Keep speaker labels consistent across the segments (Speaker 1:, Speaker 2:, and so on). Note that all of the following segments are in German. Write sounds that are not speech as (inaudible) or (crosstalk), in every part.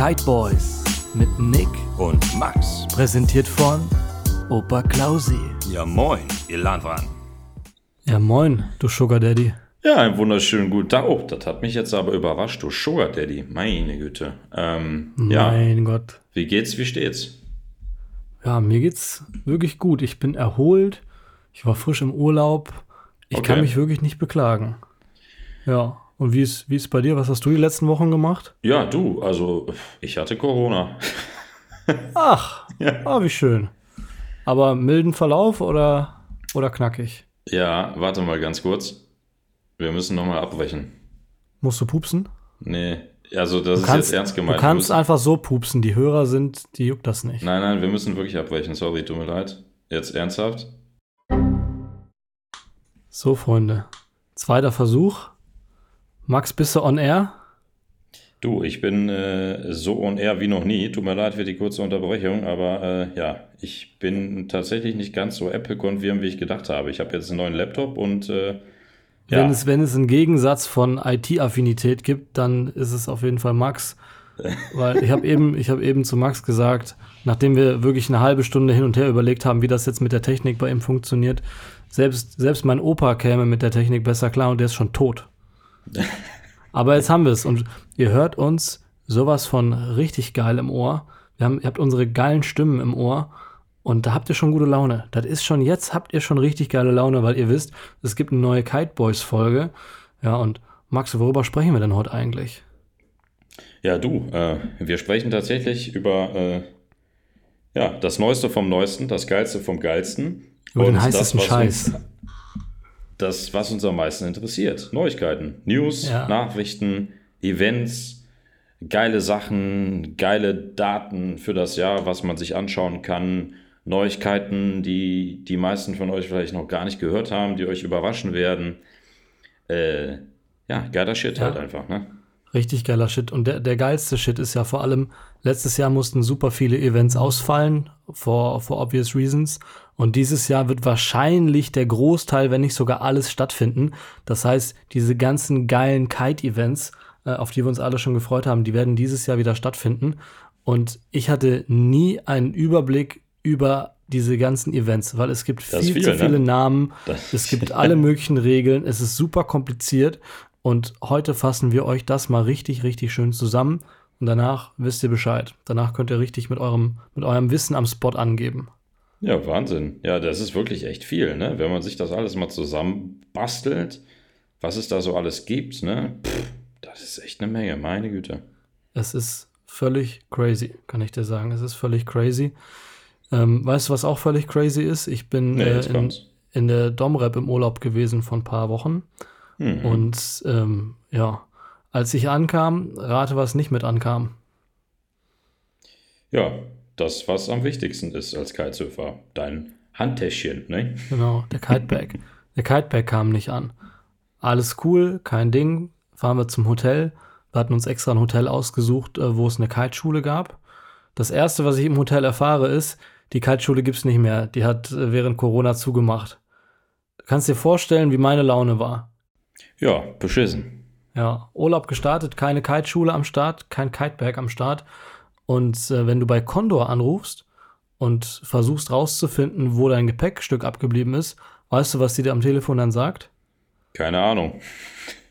Speaker 1: Kite Boys mit Nick,
Speaker 2: Und Max.
Speaker 1: präsentiert von Opa Klausi.
Speaker 2: Ja, moin, ihr Landwahn.
Speaker 1: Ja, moin, du Sugar Daddy.
Speaker 2: Ja, einen wunderschönen guten Tag. Oh, das hat mich jetzt aber überrascht, du Sugar Daddy. Meine Güte. Ähm, ja,
Speaker 1: Mein Gott.
Speaker 2: wie geht's, wie steht's?
Speaker 1: Ja, mir geht's wirklich gut. Ich bin erholt. Ich war frisch im Urlaub. Ich
Speaker 2: Okay.
Speaker 1: kann mich wirklich nicht beklagen. Ja. Und wie ist, wie ist bei dir? Was hast du die letzten Wochen gemacht?
Speaker 2: Ja, du, also ich hatte Corona.
Speaker 1: Ach, (laughs) ah, wie schön. Aber milden Verlauf oder, oder knackig?
Speaker 2: Ja, warte mal ganz kurz. Wir müssen nochmal abbrechen.
Speaker 1: Musst du pupsen?
Speaker 2: Nee, also das
Speaker 1: Du
Speaker 2: ist
Speaker 1: kannst,
Speaker 2: jetzt ernst
Speaker 1: du
Speaker 2: gemeint. Wir
Speaker 1: kannst
Speaker 2: müssen,
Speaker 1: einfach so pupsen. Die Hörer sind, die juckt das nicht.
Speaker 2: nein, nein, wir müssen wirklich abbrechen. Sorry, tut mir leid. Jetzt ernsthaft?
Speaker 1: So, Freunde. Zweiter Versuch. Max, bist du on air?
Speaker 2: Du, ich bin äh, so on air wie noch nie. Tut mir leid für die kurze Unterbrechung, aber äh, ja, ich bin tatsächlich nicht ganz so Apple-konfirm, wie ich gedacht habe. Ich habe jetzt einen neuen Laptop und äh, ja,
Speaker 1: Wenn, es, wenn es einen Gegensatz von IT-Affinität gibt, dann ist es auf jeden Fall Max. (laughs) Weil ich habe eben, ich hab eben zu Max gesagt, nachdem wir wirklich eine halbe Stunde hin und her überlegt haben, wie das jetzt mit der Technik bei ihm funktioniert, selbst, selbst mein Opa käme mit der Technik besser klar und der ist schon tot. Aber jetzt haben wir es und ihr hört uns sowas von richtig geil im Ohr. Wir haben, ihr habt unsere geilen Stimmen im Ohr und da habt ihr schon gute Laune. Das ist schon, jetzt habt ihr schon richtig geile Laune, weil ihr wisst, es gibt eine neue Kite Boys Folge. Ja, und Max, worüber sprechen wir denn heute eigentlich?
Speaker 2: ja, du, äh, wir sprechen tatsächlich über äh, ja, das Neueste vom Neuesten, das Geilste vom Geilsten.
Speaker 1: Über den heißesten
Speaker 2: das,
Speaker 1: Scheiß.
Speaker 2: Uns, das, was uns am meisten interessiert. Neuigkeiten, News,
Speaker 1: Ja.
Speaker 2: Nachrichten, Events, geile Sachen, geile Daten für das Jahr, was man sich anschauen kann. Neuigkeiten, die die meisten von euch vielleicht noch gar nicht gehört haben, die euch überraschen werden. Äh, ja, geiler Shit
Speaker 1: Ja.
Speaker 2: halt einfach, ne?
Speaker 1: Richtig geiler Shit. Und der, der geilste Shit ist ja vor allem, letztes Jahr mussten super viele Events ausfallen, for, for obvious reasons. Und dieses Jahr wird wahrscheinlich der Großteil, wenn nicht sogar alles stattfinden. Das heißt, diese ganzen geilen Kite-Events, äh, auf die wir uns alle schon gefreut haben, die werden dieses Jahr wieder stattfinden. Und ich hatte nie einen Überblick über diese ganzen Events, weil es gibt viel,
Speaker 2: ist
Speaker 1: zu
Speaker 2: viel, ne?
Speaker 1: viele Namen,
Speaker 2: Das-
Speaker 1: es gibt alle (laughs) möglichen Regeln, es ist super kompliziert und heute fassen wir euch das mal richtig, richtig schön zusammen und danach wisst ihr Bescheid. Danach könnt ihr richtig mit eurem, mit eurem Wissen am Spot angeben.
Speaker 2: Ja, Wahnsinn. Ja, das ist wirklich echt viel, ne? Wenn man sich das alles mal zusammenbastelt, was es da so alles gibt, ne? Pff, das ist echt eine Menge, meine Güte.
Speaker 1: Es ist völlig crazy, kann ich dir sagen. Es ist völlig crazy. Ähm, weißt du, was auch völlig crazy ist? Ich bin
Speaker 2: Nee,
Speaker 1: äh, in, in der Domrep im Urlaub gewesen vor ein paar Wochen.
Speaker 2: Hm.
Speaker 1: Und ähm, ja, als ich ankam, rate, was nicht mit ankam.
Speaker 2: Ja, das, was am wichtigsten ist als Kitesurfer. Dein Handtäschchen, ne?
Speaker 1: Genau, der Kitebag. der Kitebag kam nicht an. Alles cool, kein Ding. Fahren wir zum Hotel. Wir hatten uns extra ein Hotel ausgesucht, äh, wo es eine Kiteschule gab. Das erste, was ich im Hotel erfahre, ist, die Kiteschule gibt es nicht mehr. Die hat äh, während Corona zugemacht. Du kannst dir vorstellen, wie meine Laune war.
Speaker 2: Ja, beschissen.
Speaker 1: Ja, Urlaub gestartet, keine Kiteschule am Start, kein Kitebag am Start. Und äh, wenn du bei Condor anrufst und versuchst rauszufinden, wo dein Gepäckstück abgeblieben ist, weißt du, was sie dir am Telefon dann sagt?
Speaker 2: Keine Ahnung.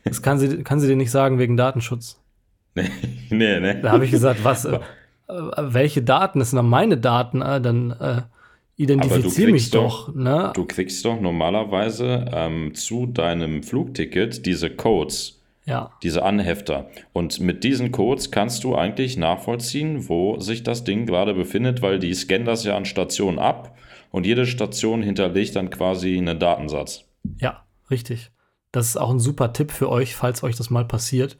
Speaker 1: Das kann sie, kann sie dir nicht sagen wegen Datenschutz. (laughs)
Speaker 2: nee, ne?
Speaker 1: Da habe ich gesagt, was, äh, (laughs) welche Daten? Das sind dann meine Daten, äh, dann äh, identifiziere mich doch.
Speaker 2: doch-
Speaker 1: ne?
Speaker 2: Du kriegst doch normalerweise ähm, zu deinem Flugticket diese Codes.
Speaker 1: Ja,
Speaker 2: diese Anhefter. Und mit diesen Codes kannst du eigentlich nachvollziehen, wo sich das Ding gerade befindet, weil die scannen das ja an Stationen ab und jede Station hinterlegt dann quasi einen Datensatz.
Speaker 1: ja, richtig. Das ist auch ein super Tipp für euch, falls euch das mal passiert.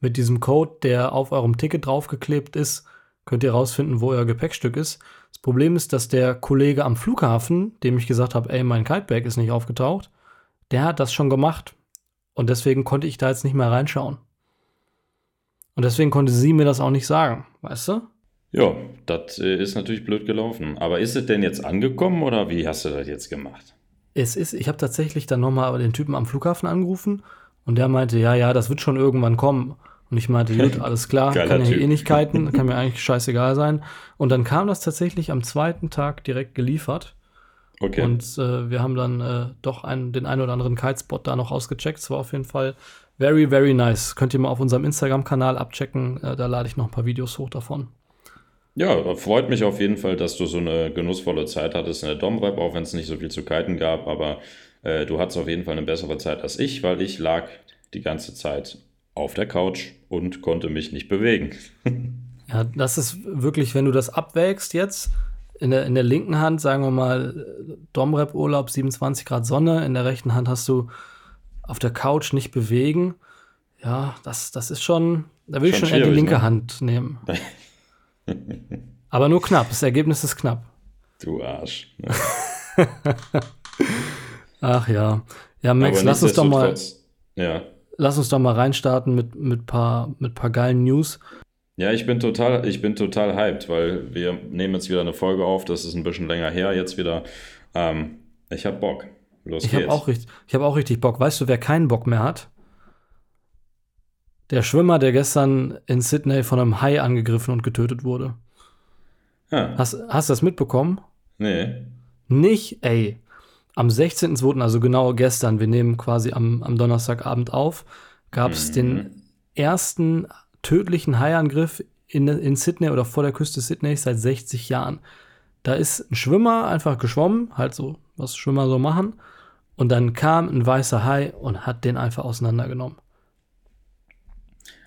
Speaker 1: Mit diesem Code, der auf eurem Ticket draufgeklebt ist, könnt ihr rausfinden, wo euer Gepäckstück ist. Das Problem ist, dass der Kollege am Flughafen, dem ich gesagt habe, ey, mein Kitebag ist nicht aufgetaucht, der hat das schon gemacht. Und deswegen konnte ich da jetzt nicht mehr reinschauen. Und deswegen konnte sie mir das auch nicht sagen, weißt du?
Speaker 2: Ja, das äh, ist natürlich blöd gelaufen. Aber ist es denn jetzt angekommen oder wie hast du das jetzt gemacht?
Speaker 1: Es ist, ich habe tatsächlich dann nochmal den Typen am Flughafen angerufen und der meinte, ja, ja, das wird schon irgendwann kommen. Und ich meinte, gut, (laughs) alles klar,
Speaker 2: Geiler
Speaker 1: kann ja
Speaker 2: Typ.
Speaker 1: eh nicht kiten, kann mir eigentlich scheißegal sein. Und dann kam das tatsächlich am zweiten Tag direkt geliefert.
Speaker 2: Okay.
Speaker 1: Und äh, wir haben dann äh, doch einen, den einen oder anderen Kitespot da noch ausgecheckt. Es war auf jeden Fall very, very nice. Könnt ihr mal auf unserem Instagram-Kanal abchecken. Äh, da lade ich noch ein paar Videos hoch davon.
Speaker 2: Ja, freut mich auf jeden Fall, dass du so eine genussvolle Zeit hattest in der Domrep, auch wenn es nicht so viel zu kiten gab, aber äh, du hattest auf jeden Fall eine bessere Zeit als ich, weil ich lag die ganze Zeit auf der Couch und konnte mich nicht bewegen. (laughs)
Speaker 1: Ja, das ist wirklich, wenn du das abwägst jetzt, in der, in der linken Hand, sagen wir mal, Domrep-Urlaub, 27 Grad Sonne, in der rechten Hand hast du auf der Couch nicht bewegen. Ja, das, das ist schon, da will ich
Speaker 2: Schon
Speaker 1: schon eher die linke
Speaker 2: ne?
Speaker 1: Hand nehmen. (laughs) Aber nur knapp, das Ergebnis ist knapp.
Speaker 2: Du Arsch. (laughs)
Speaker 1: Ach ja. Ja, Max, lass uns doch mal,
Speaker 2: Ja.
Speaker 1: lass uns doch mal reinstarten mit, mit paar, mit paar geilen News.
Speaker 2: Ja, ich bin total, ich bin total hyped, weil wir nehmen jetzt wieder eine Folge auf, das ist ein bisschen länger her jetzt wieder. Ähm, ich hab Bock. Los
Speaker 1: Ich habe auch, richtig- ich hab auch richtig Bock. Weißt du, wer keinen Bock mehr hat? Der Schwimmer, der gestern in Sydney von einem Hai angegriffen und getötet wurde.
Speaker 2: Ja,
Speaker 1: Hast, hast du das mitbekommen?
Speaker 2: nee.
Speaker 1: Nicht, ey. Am 16.02., also genau gestern, wir nehmen quasi am, am Donnerstagabend auf, gab es
Speaker 2: Mhm.
Speaker 1: den ersten tödlichen Haiangriff in, in Sydney oder vor der Küste Sydneys seit 60 Jahren. Da ist ein Schwimmer einfach geschwommen, halt so, was Schwimmer so machen. Und dann kam ein weißer Hai und hat den einfach auseinandergenommen.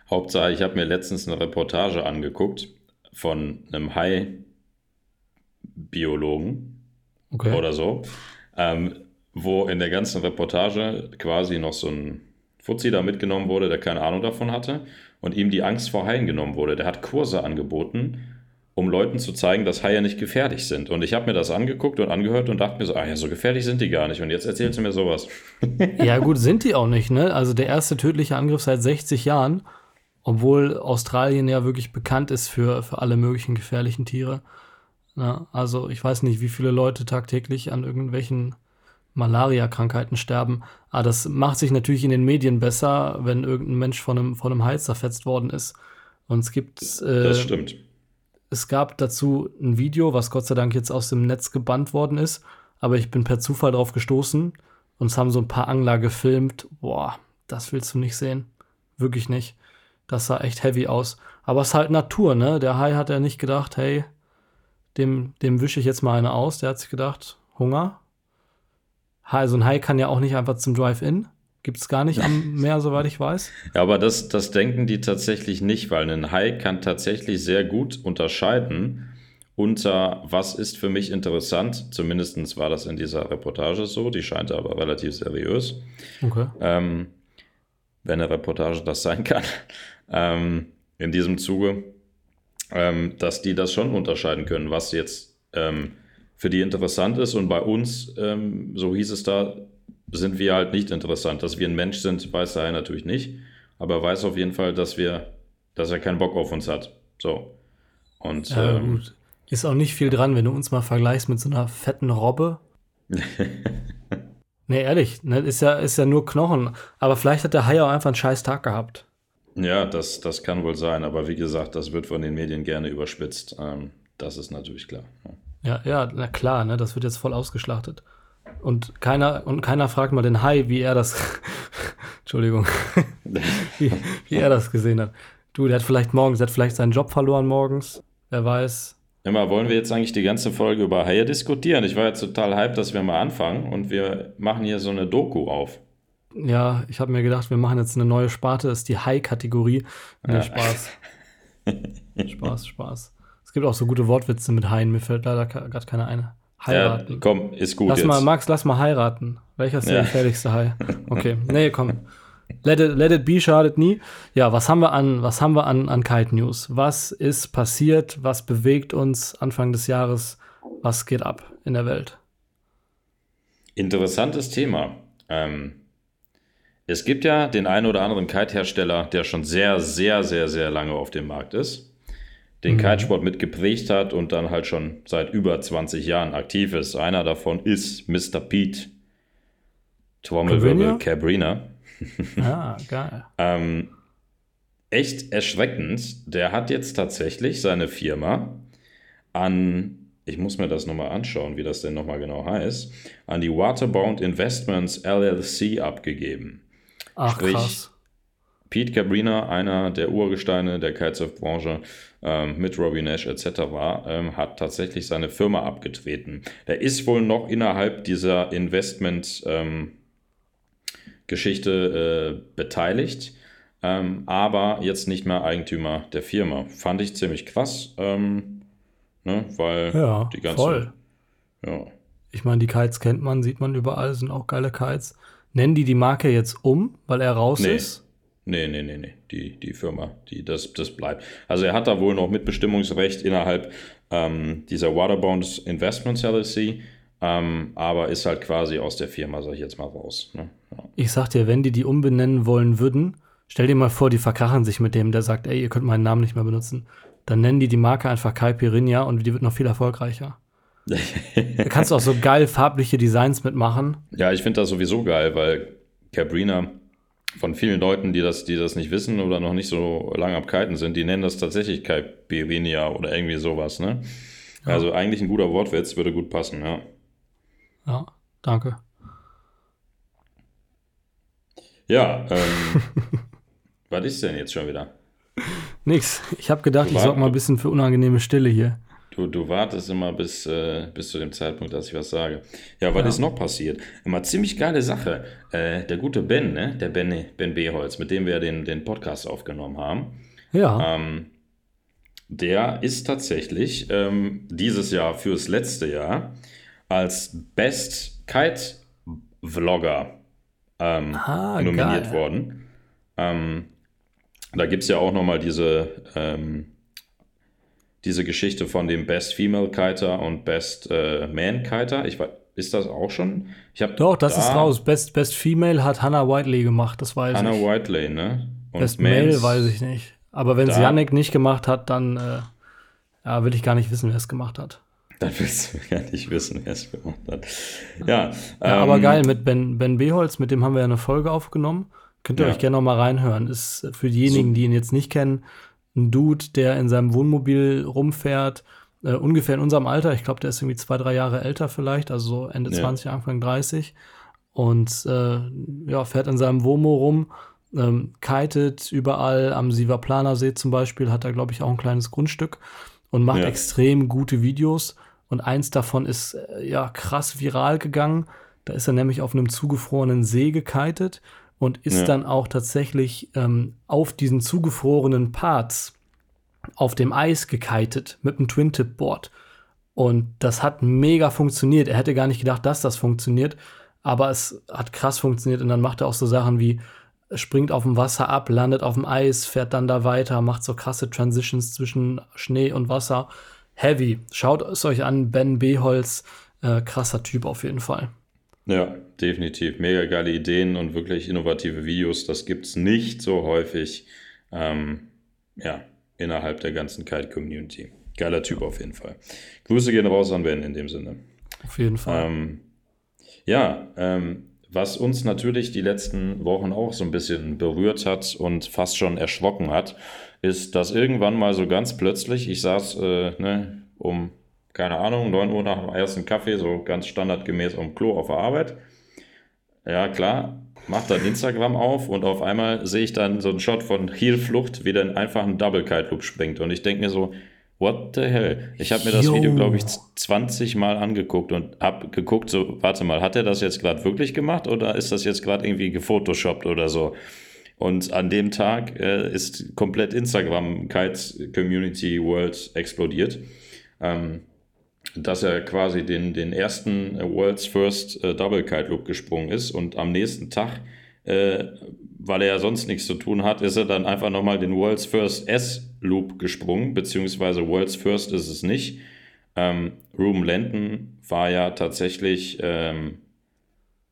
Speaker 2: Hauptsache, ich habe mir letztens eine Reportage angeguckt von einem Hai-Biologen
Speaker 1: Okay.
Speaker 2: oder so, ähm, wo in der ganzen Reportage quasi noch so ein Fuzzi da mitgenommen wurde, der keine Ahnung davon hatte und ihm die Angst vor Haien genommen wurde. Der hat Kurse angeboten, um Leuten zu zeigen, dass Haie nicht gefährlich sind. Und ich habe mir das angeguckt und angehört und dachte mir so, ah ja, so gefährlich sind die gar nicht. Und jetzt erzählst du mir sowas. (laughs)
Speaker 1: Ja, gut, sind die auch nicht, ne? Also der erste tödliche Angriff seit 60 Jahren, obwohl Australien ja wirklich bekannt ist für, für alle möglichen gefährlichen Tiere. Na, also ich weiß nicht, wie viele Leute tagtäglich an irgendwelchen Malaria-Krankheiten sterben. Aber das macht sich natürlich in den Medien besser, wenn irgendein Mensch von einem, von einem Hai zerfetzt worden ist. Und es gibt äh,
Speaker 2: Das stimmt.
Speaker 1: es gab dazu ein Video, was Gott sei Dank jetzt aus dem Netz gebannt worden ist, aber ich bin per Zufall drauf gestoßen und es haben so ein paar Angler gefilmt. Boah, das willst du nicht sehen. Wirklich nicht. Das sah echt heavy aus. Aber es ist halt Natur, ne? Der Hai hat ja nicht gedacht, hey, dem, dem wische ich jetzt mal eine aus. Der hat sich gedacht, Hunger. Hai, so ein Hai kann ja auch nicht einfach zum Drive-In. Gibt es gar nicht am (laughs) Meer, soweit ich weiß.
Speaker 2: Ja, aber das, das denken die tatsächlich nicht, weil ein Hai kann tatsächlich sehr gut unterscheiden unter was ist für mich interessant. Zumindest war das in dieser Reportage so, die scheint aber relativ seriös,
Speaker 1: Okay.
Speaker 2: ähm, wenn eine Reportage das sein kann, (laughs) ähm, in diesem Zuge, ähm, dass die das schon unterscheiden können, was jetzt ähm, für die interessant ist. Und bei uns, ähm, so hieß es da, sind wir halt nicht interessant. Dass wir ein Mensch sind, weiß der Hai natürlich nicht. Aber er weiß auf jeden Fall, dass wir, dass er keinen Bock auf uns hat. So. Und
Speaker 1: Ja,
Speaker 2: ähm,
Speaker 1: gut. Ist auch nicht viel dran, wenn du uns mal vergleichst mit so einer fetten Robbe. (laughs) nee, ehrlich, ne, ist ja, ist ja nur Knochen. Aber vielleicht hat der Hai auch einfach einen scheiß Tag gehabt.
Speaker 2: ja, das, das kann wohl sein. Aber wie gesagt, das wird von den Medien gerne überspitzt. Ähm, das ist natürlich klar.
Speaker 1: Ja, ja, na klar, ne, das wird jetzt voll ausgeschlachtet. Und keiner, und keiner fragt mal den Hai, wie er das, (laughs) Entschuldigung, (laughs) wie, wie er das gesehen hat. Du, der hat vielleicht morgens, der hat vielleicht seinen Job verloren morgens. Wer weiß.
Speaker 2: Immer wollen wir jetzt eigentlich die ganze Folge über Haie diskutieren? Ich war jetzt total hyped, dass wir mal anfangen und wir machen hier so eine Doku auf.
Speaker 1: Ja, ich habe mir gedacht, wir machen jetzt eine neue Sparte, das ist die Hai-Kategorie. Nee,
Speaker 2: Ja.
Speaker 1: Spaß. (laughs) Spaß, Spaß. Es gibt auch so gute Wortwitze mit Haien, mir fällt leider gerade keiner ein.
Speaker 2: Ja,
Speaker 1: Heiraten.
Speaker 2: komm, ist gut
Speaker 1: lass
Speaker 2: jetzt.
Speaker 1: mal, Max, lass mal heiraten. Welcher ist der
Speaker 2: Ja.
Speaker 1: gefährlichste Hai? (laughs) Okay, nee, komm. Let it, let it be, schadet nie. Ja, was haben wir an, was haben wir an, an Kite News? Was ist passiert? Was bewegt uns Anfang des Jahres? Was geht ab in der Welt?
Speaker 2: Interessantes Thema. Ähm, es gibt ja den einen oder anderen Kite-Hersteller, der schon sehr, sehr, sehr, sehr lange auf dem Markt ist, den
Speaker 1: Mhm.
Speaker 2: Kitesport mitgeprägt hat und dann halt schon seit über 20 Jahren aktiv ist. Einer davon ist Mr. Pete Trommelwirbel Cabrina. (laughs)
Speaker 1: Ah, geil.
Speaker 2: Ähm, echt erschreckend. Der hat jetzt tatsächlich seine Firma an, ich muss mir das nochmal anschauen, wie das denn nochmal genau heißt, an die Waterbound Investments LLC abgegeben.
Speaker 1: Ach, Sprich, krass.
Speaker 2: Pete Cabrina, einer der Urgesteine der Kitesurf-Branche, ähm, mit Robbie Nash etc., ähm, hat tatsächlich seine Firma abgetreten. Der ist wohl noch innerhalb dieser Investment-Geschichte ähm, äh, beteiligt, ähm, aber jetzt nicht mehr Eigentümer der Firma. Fand ich ziemlich krass, ähm, ne, weil
Speaker 1: ja,
Speaker 2: die ganze.
Speaker 1: Voll.
Speaker 2: Ja.
Speaker 1: Ich meine, die Kites kennt man, sieht man überall, sind auch geile Kites. Nennen die die Marke jetzt um, weil er raus
Speaker 2: nee.
Speaker 1: ist?
Speaker 2: Nee, nee, nee, nee. Die, die Firma, die, das, das bleibt. Also er hat da wohl noch Mitbestimmungsrecht innerhalb ähm, dieser Waterbound Investments LLC, ähm, aber ist halt quasi aus der Firma, sag ich jetzt mal, raus. Ne?
Speaker 1: Ja. Ich sag dir, wenn die die umbenennen wollen würden, stell dir mal vor, die verkrachen sich mit dem, der sagt, ey, ihr könnt meinen Namen nicht mehr benutzen. Dann nennen die die Marke einfach Kai Pirinha und die wird noch viel erfolgreicher. da kannst du auch so (laughs) geil farbliche Designs mitmachen.
Speaker 2: Ja, ich finde das sowieso geil, weil Cabrina von vielen Leuten, die das, die das nicht wissen oder noch nicht so lange ab Kiten sind, die nennen das tatsächlich Caipirinha oder irgendwie sowas, ne? Ja. Also eigentlich ein guter Wortwitz, würde gut passen, ja.
Speaker 1: Ja, danke.
Speaker 2: Ja, ähm, (laughs) was ist denn jetzt schon wieder?
Speaker 1: Nix. Ich habe gedacht, ich sorge mal ein bisschen für unangenehme Stille hier.
Speaker 2: Du, du wartest immer bis, äh, bis zu dem Zeitpunkt, dass ich was sage. Ja, was ja. ist noch passiert? Immer ziemlich geile Sache. Äh, der gute Ben, ne? der Ben, ben Beholz, mit dem wir den, den Podcast aufgenommen haben.
Speaker 1: Ja.
Speaker 2: Ähm, der ist tatsächlich ähm, dieses Jahr fürs letzte Jahr als Best Kite Vlogger ähm, ah, nominiert geil. worden. Ähm, da gibt es ja auch nochmal diese ähm, diese Geschichte von dem Best Female Kiter und Best äh, Man Kiter. Ich weiß, ist das auch schon? Ich
Speaker 1: Doch, das da ist raus. Best, Best Female hat Hannah Whiteley gemacht, das weiß
Speaker 2: Hannah
Speaker 1: ich.
Speaker 2: Hannah Whiteley, ne?
Speaker 1: Und Best Male weiß ich nicht. Aber wenn es Yannick nicht gemacht hat, dann äh, ja, will ich gar nicht wissen, wer es gemacht hat.
Speaker 2: Dann willst du gar nicht wissen, wer es gemacht hat. Ja,
Speaker 1: ja ähm, aber geil, mit Ben, ben Beholz, mit dem haben wir ja eine Folge aufgenommen. Könnt ihr ja. euch gerne noch mal reinhören. Ist für diejenigen, so. die ihn jetzt nicht kennen, ein Dude, der in seinem Wohnmobil rumfährt, äh, ungefähr in unserem Alter. Ich glaube, der ist irgendwie zwei, drei Jahre älter vielleicht, also so Ende ja. 20, Anfang 30. Und äh, ja, fährt in seinem Womo rum, ähm, kitet überall am Sivaplaner See zum Beispiel, hat er, glaube ich, auch ein kleines Grundstück und macht ja. extrem gute Videos. Und eins davon ist äh, ja krass viral gegangen. Da ist er nämlich auf einem zugefrorenen See gekitet und ist ja. dann auch tatsächlich ähm, auf diesen zugefrorenen Parts auf dem Eis gekitet mit einem Twin-Tip-Board. Und das hat mega funktioniert. Er hätte gar nicht gedacht, dass das funktioniert, aber es hat krass funktioniert. Und dann macht er auch so Sachen wie springt auf dem Wasser ab, landet auf dem Eis, fährt dann da weiter, macht so krasse Transitions zwischen Schnee und Wasser. Heavy. Schaut es euch an, Ben Beholz, äh, krasser Typ auf jeden Fall.
Speaker 2: Ja, definitiv. Mega geile Ideen und wirklich innovative Videos. Das gibt es nicht so häufig ähm, ja, innerhalb der ganzen Kite-Community. Geiler Typ auf jeden Fall. Grüße gehen raus an Ben in dem Sinne.
Speaker 1: Auf jeden Fall.
Speaker 2: Ähm, ja, ähm, was uns natürlich die letzten Wochen auch so ein bisschen berührt hat und fast schon erschrocken hat, ist, dass irgendwann mal so ganz plötzlich, ich saß äh, ne, um keine Ahnung, 9 Uhr nach dem ersten Kaffee, so ganz standardgemäß am Klo auf der Arbeit. Ja, klar, mach dann Instagram auf und auf einmal sehe ich dann so einen Shot von Heelflucht, wie dann einfach ein Double Kite Loop springt. Und ich denke mir so, what the hell? Ich habe mir das Yo. Video, glaube ich, 20 Mal angeguckt und habe geguckt, so, warte mal, hat er das jetzt gerade wirklich gemacht oder ist das jetzt gerade irgendwie gefotoshoppt oder so? Und an dem Tag äh, ist komplett Instagram Kites Community World explodiert. Ähm, dass er quasi den, den ersten äh, World's First äh, Double Kite Loop gesprungen ist und am nächsten Tag, äh, weil er ja sonst nichts zu tun hat, ist er dann einfach nochmal den World's First S Loop gesprungen, beziehungsweise World's First ist es nicht. Ähm, Ruben Lenton war ja tatsächlich ähm,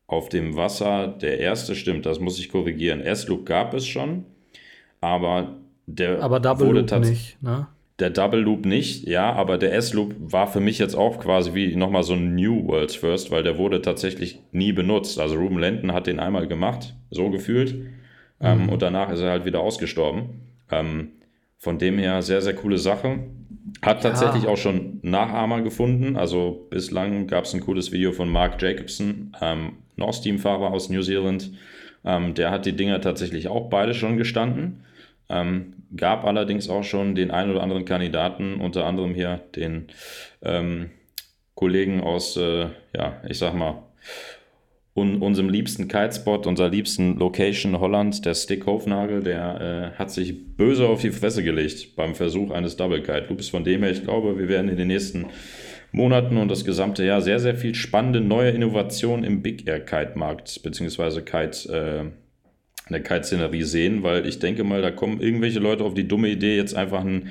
Speaker 2: auf dem Wasser der erste, stimmt, das muss ich korrigieren. S-Loop gab es schon, aber der
Speaker 1: aber Double wurde nicht, ne?
Speaker 2: Der Double Loop nicht, ja, aber der S-Loop war für mich jetzt auch quasi wie nochmal so ein New World's First, weil der wurde tatsächlich nie benutzt. Also Ruben Lenton hat den einmal gemacht, so gefühlt, ähm, mhm. ähm, und danach ist er halt wieder ausgestorben. Ähm, von dem her sehr, sehr coole Sache. Hat tatsächlich ja. auch schon Nachahmer gefunden. Also bislang gab es ein cooles Video von Mark Jacobson, ähm, North Team-Fahrer aus New Zealand. Ähm, der hat die Dinger tatsächlich auch beide schon gestanden. Ähm, gab allerdings auch schon den einen oder anderen Kandidaten, unter anderem hier den ähm, Kollegen aus, äh, ja, ich sag mal, un unserem liebsten Kitespot, unserer liebsten Location Holland, der Stick Hofnagel, der äh, hat sich böse auf die Fresse gelegt beim Versuch eines Double Kite Loops. Von dem her, ich glaube, wir werden in den nächsten Monaten und das gesamte Jahr sehr, sehr viel spannende neue Innovationen im Big Air Kite Markt, beziehungsweise Kite, äh, in der Kite-Szenerie sehen, weil ich denke mal, da kommen irgendwelche Leute auf die dumme Idee, jetzt einfach ein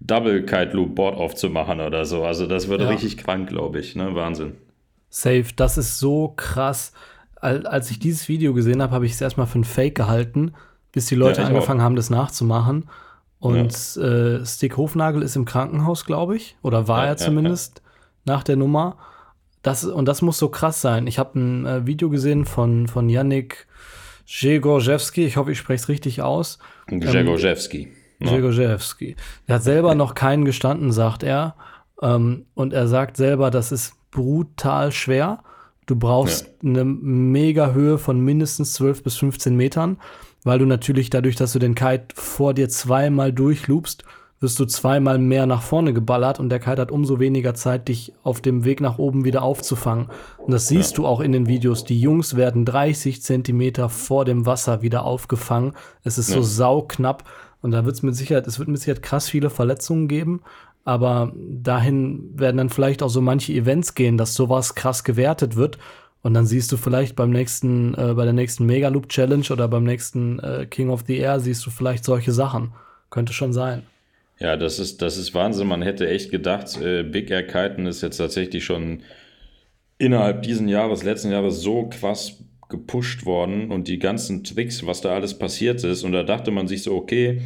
Speaker 2: Double Kite Loop Board aufzumachen oder so. Also das wird ja. richtig krank, glaube ich. Ne? Wahnsinn.
Speaker 1: Safe, das ist so krass. Als ich dieses Video gesehen habe, habe ich es erstmal für ein Fake gehalten, bis die Leute ja, angefangen auch. haben, das nachzumachen. Und ja. äh, Stick Hofnagel ist im Krankenhaus, glaube ich, oder war ja, er zumindest nach der Nummer. Das, und das muss so krass sein. Ich habe ein äh, Video gesehen von, von Yannick Jegorjewski, ich hoffe, ich spreche es richtig aus.
Speaker 2: Jegorjewski.
Speaker 1: Ähm, Jegorjewski. Er hat selber noch keinen gestanden, sagt er. Ähm, und er sagt selber, das ist brutal schwer. Du brauchst ja. eine mega Höhe von mindestens 12 bis 15 Metern, weil du natürlich dadurch, dass du den Kite vor dir zweimal durchloopst, wirst du zweimal mehr nach vorne geballert und der Kite hat umso weniger Zeit, dich auf dem Weg nach oben wieder aufzufangen. Und das siehst ja. du auch in den Videos. Die Jungs werden 30 Zentimeter vor dem Wasser wieder aufgefangen. Es ist ja. so sauknapp. Und da wird es mit Sicherheit, es wird mit Sicherheit krass viele Verletzungen geben. Aber dahin werden dann vielleicht auch so manche Events gehen, dass sowas krass gewertet wird. Und dann siehst du vielleicht beim nächsten, äh, bei der nächsten Megaloop Challenge oder beim nächsten äh, King of the Air siehst du vielleicht solche Sachen. Könnte schon sein.
Speaker 2: Ja, das ist, das ist Wahnsinn. Man hätte echt gedacht, äh, Big Air Kiten ist jetzt tatsächlich schon innerhalb diesen Jahres, letzten Jahres so krass gepusht worden und die ganzen Tricks, was da alles passiert ist. Und da dachte man sich so, okay,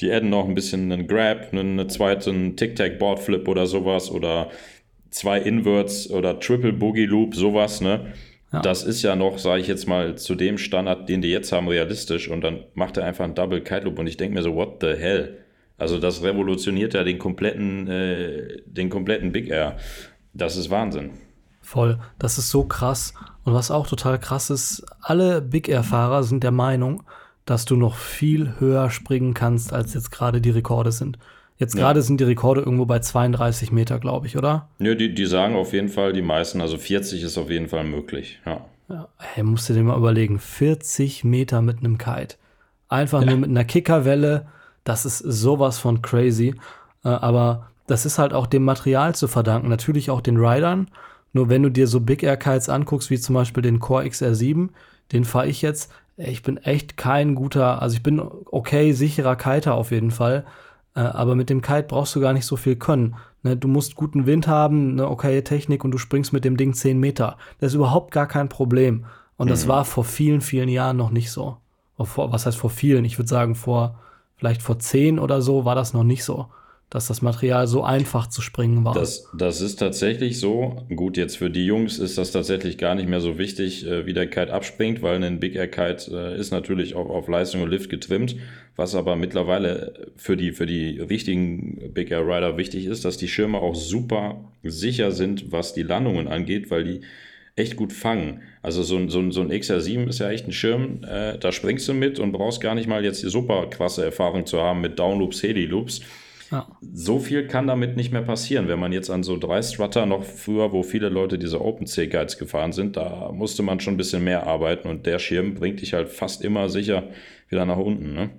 Speaker 2: die adden noch ein bisschen einen Grab, einen zweiten Tic-Tac-Board-Flip oder sowas oder zwei Inverts oder Triple Boogie Loop, sowas, ne? Ja. Das ist ja noch, sage ich jetzt mal, zu dem Standard, den die jetzt haben, realistisch. Und dann macht er einfach einen Double Kite Loop und ich denke mir so, what the hell? Also das revolutioniert ja den kompletten, äh, den kompletten Big Air. Das ist Wahnsinn.
Speaker 1: Voll, das ist so krass. Und was auch total krass ist, alle Big Air-Fahrer sind der Meinung, dass du noch viel höher springen kannst, als jetzt gerade die Rekorde sind. Jetzt gerade ja. sind die Rekorde irgendwo bei 32 Meter, glaube ich, oder?
Speaker 2: Ja, die, die sagen auf jeden Fall, die meisten, also 40 ist auf jeden Fall möglich, ja.
Speaker 1: ja hey, musst du dir mal überlegen, 40 Meter mit einem Kite. Einfach nur mit einer Kickerwelle, das ist sowas von crazy. Äh, aber das ist halt auch dem Material zu verdanken, natürlich auch den Riders. Nur wenn du dir so Big Air Kites anguckst, wie zum Beispiel den Core XR7, den fahre ich jetzt, ich bin echt kein guter, also ich bin okay, sicherer Kiter auf jeden Fall. Äh, aber mit dem Kite brauchst du gar nicht so viel können. Ne, du musst guten Wind haben, eine okaye Technik und du springst mit dem Ding 10 Meter. Das ist überhaupt gar kein Problem. Und mhm. das war vor vielen, vielen Jahren noch nicht so. Vor, was heißt vor vielen? Ich würde sagen, vor, vielleicht vor 10 oder so war das noch nicht so dass das Material so einfach zu springen war.
Speaker 2: Das, das ist tatsächlich so. Gut, jetzt für die Jungs ist das tatsächlich gar nicht mehr so wichtig, äh, wie der Kite abspringt, weil ein Big Air Kite äh, ist natürlich auch auf Leistung und Lift getrimmt. Was aber mittlerweile für die, für die richtigen Big Air Rider wichtig ist, dass die Schirme auch super sicher sind, was die Landungen angeht, weil die echt gut fangen. Also so ein, so ein, so ein XR7 ist ja echt ein Schirm, äh, da springst du mit und brauchst gar nicht mal jetzt die super krasse Erfahrung zu haben mit Downloops, Heli-Loops ja. So viel kann damit nicht mehr passieren. Wenn man jetzt an so drei Strutter noch früher, wo viele Leute diese Open C Guides gefahren sind, da musste man schon ein bisschen mehr arbeiten und der Schirm bringt dich halt fast immer sicher wieder nach unten. Ne?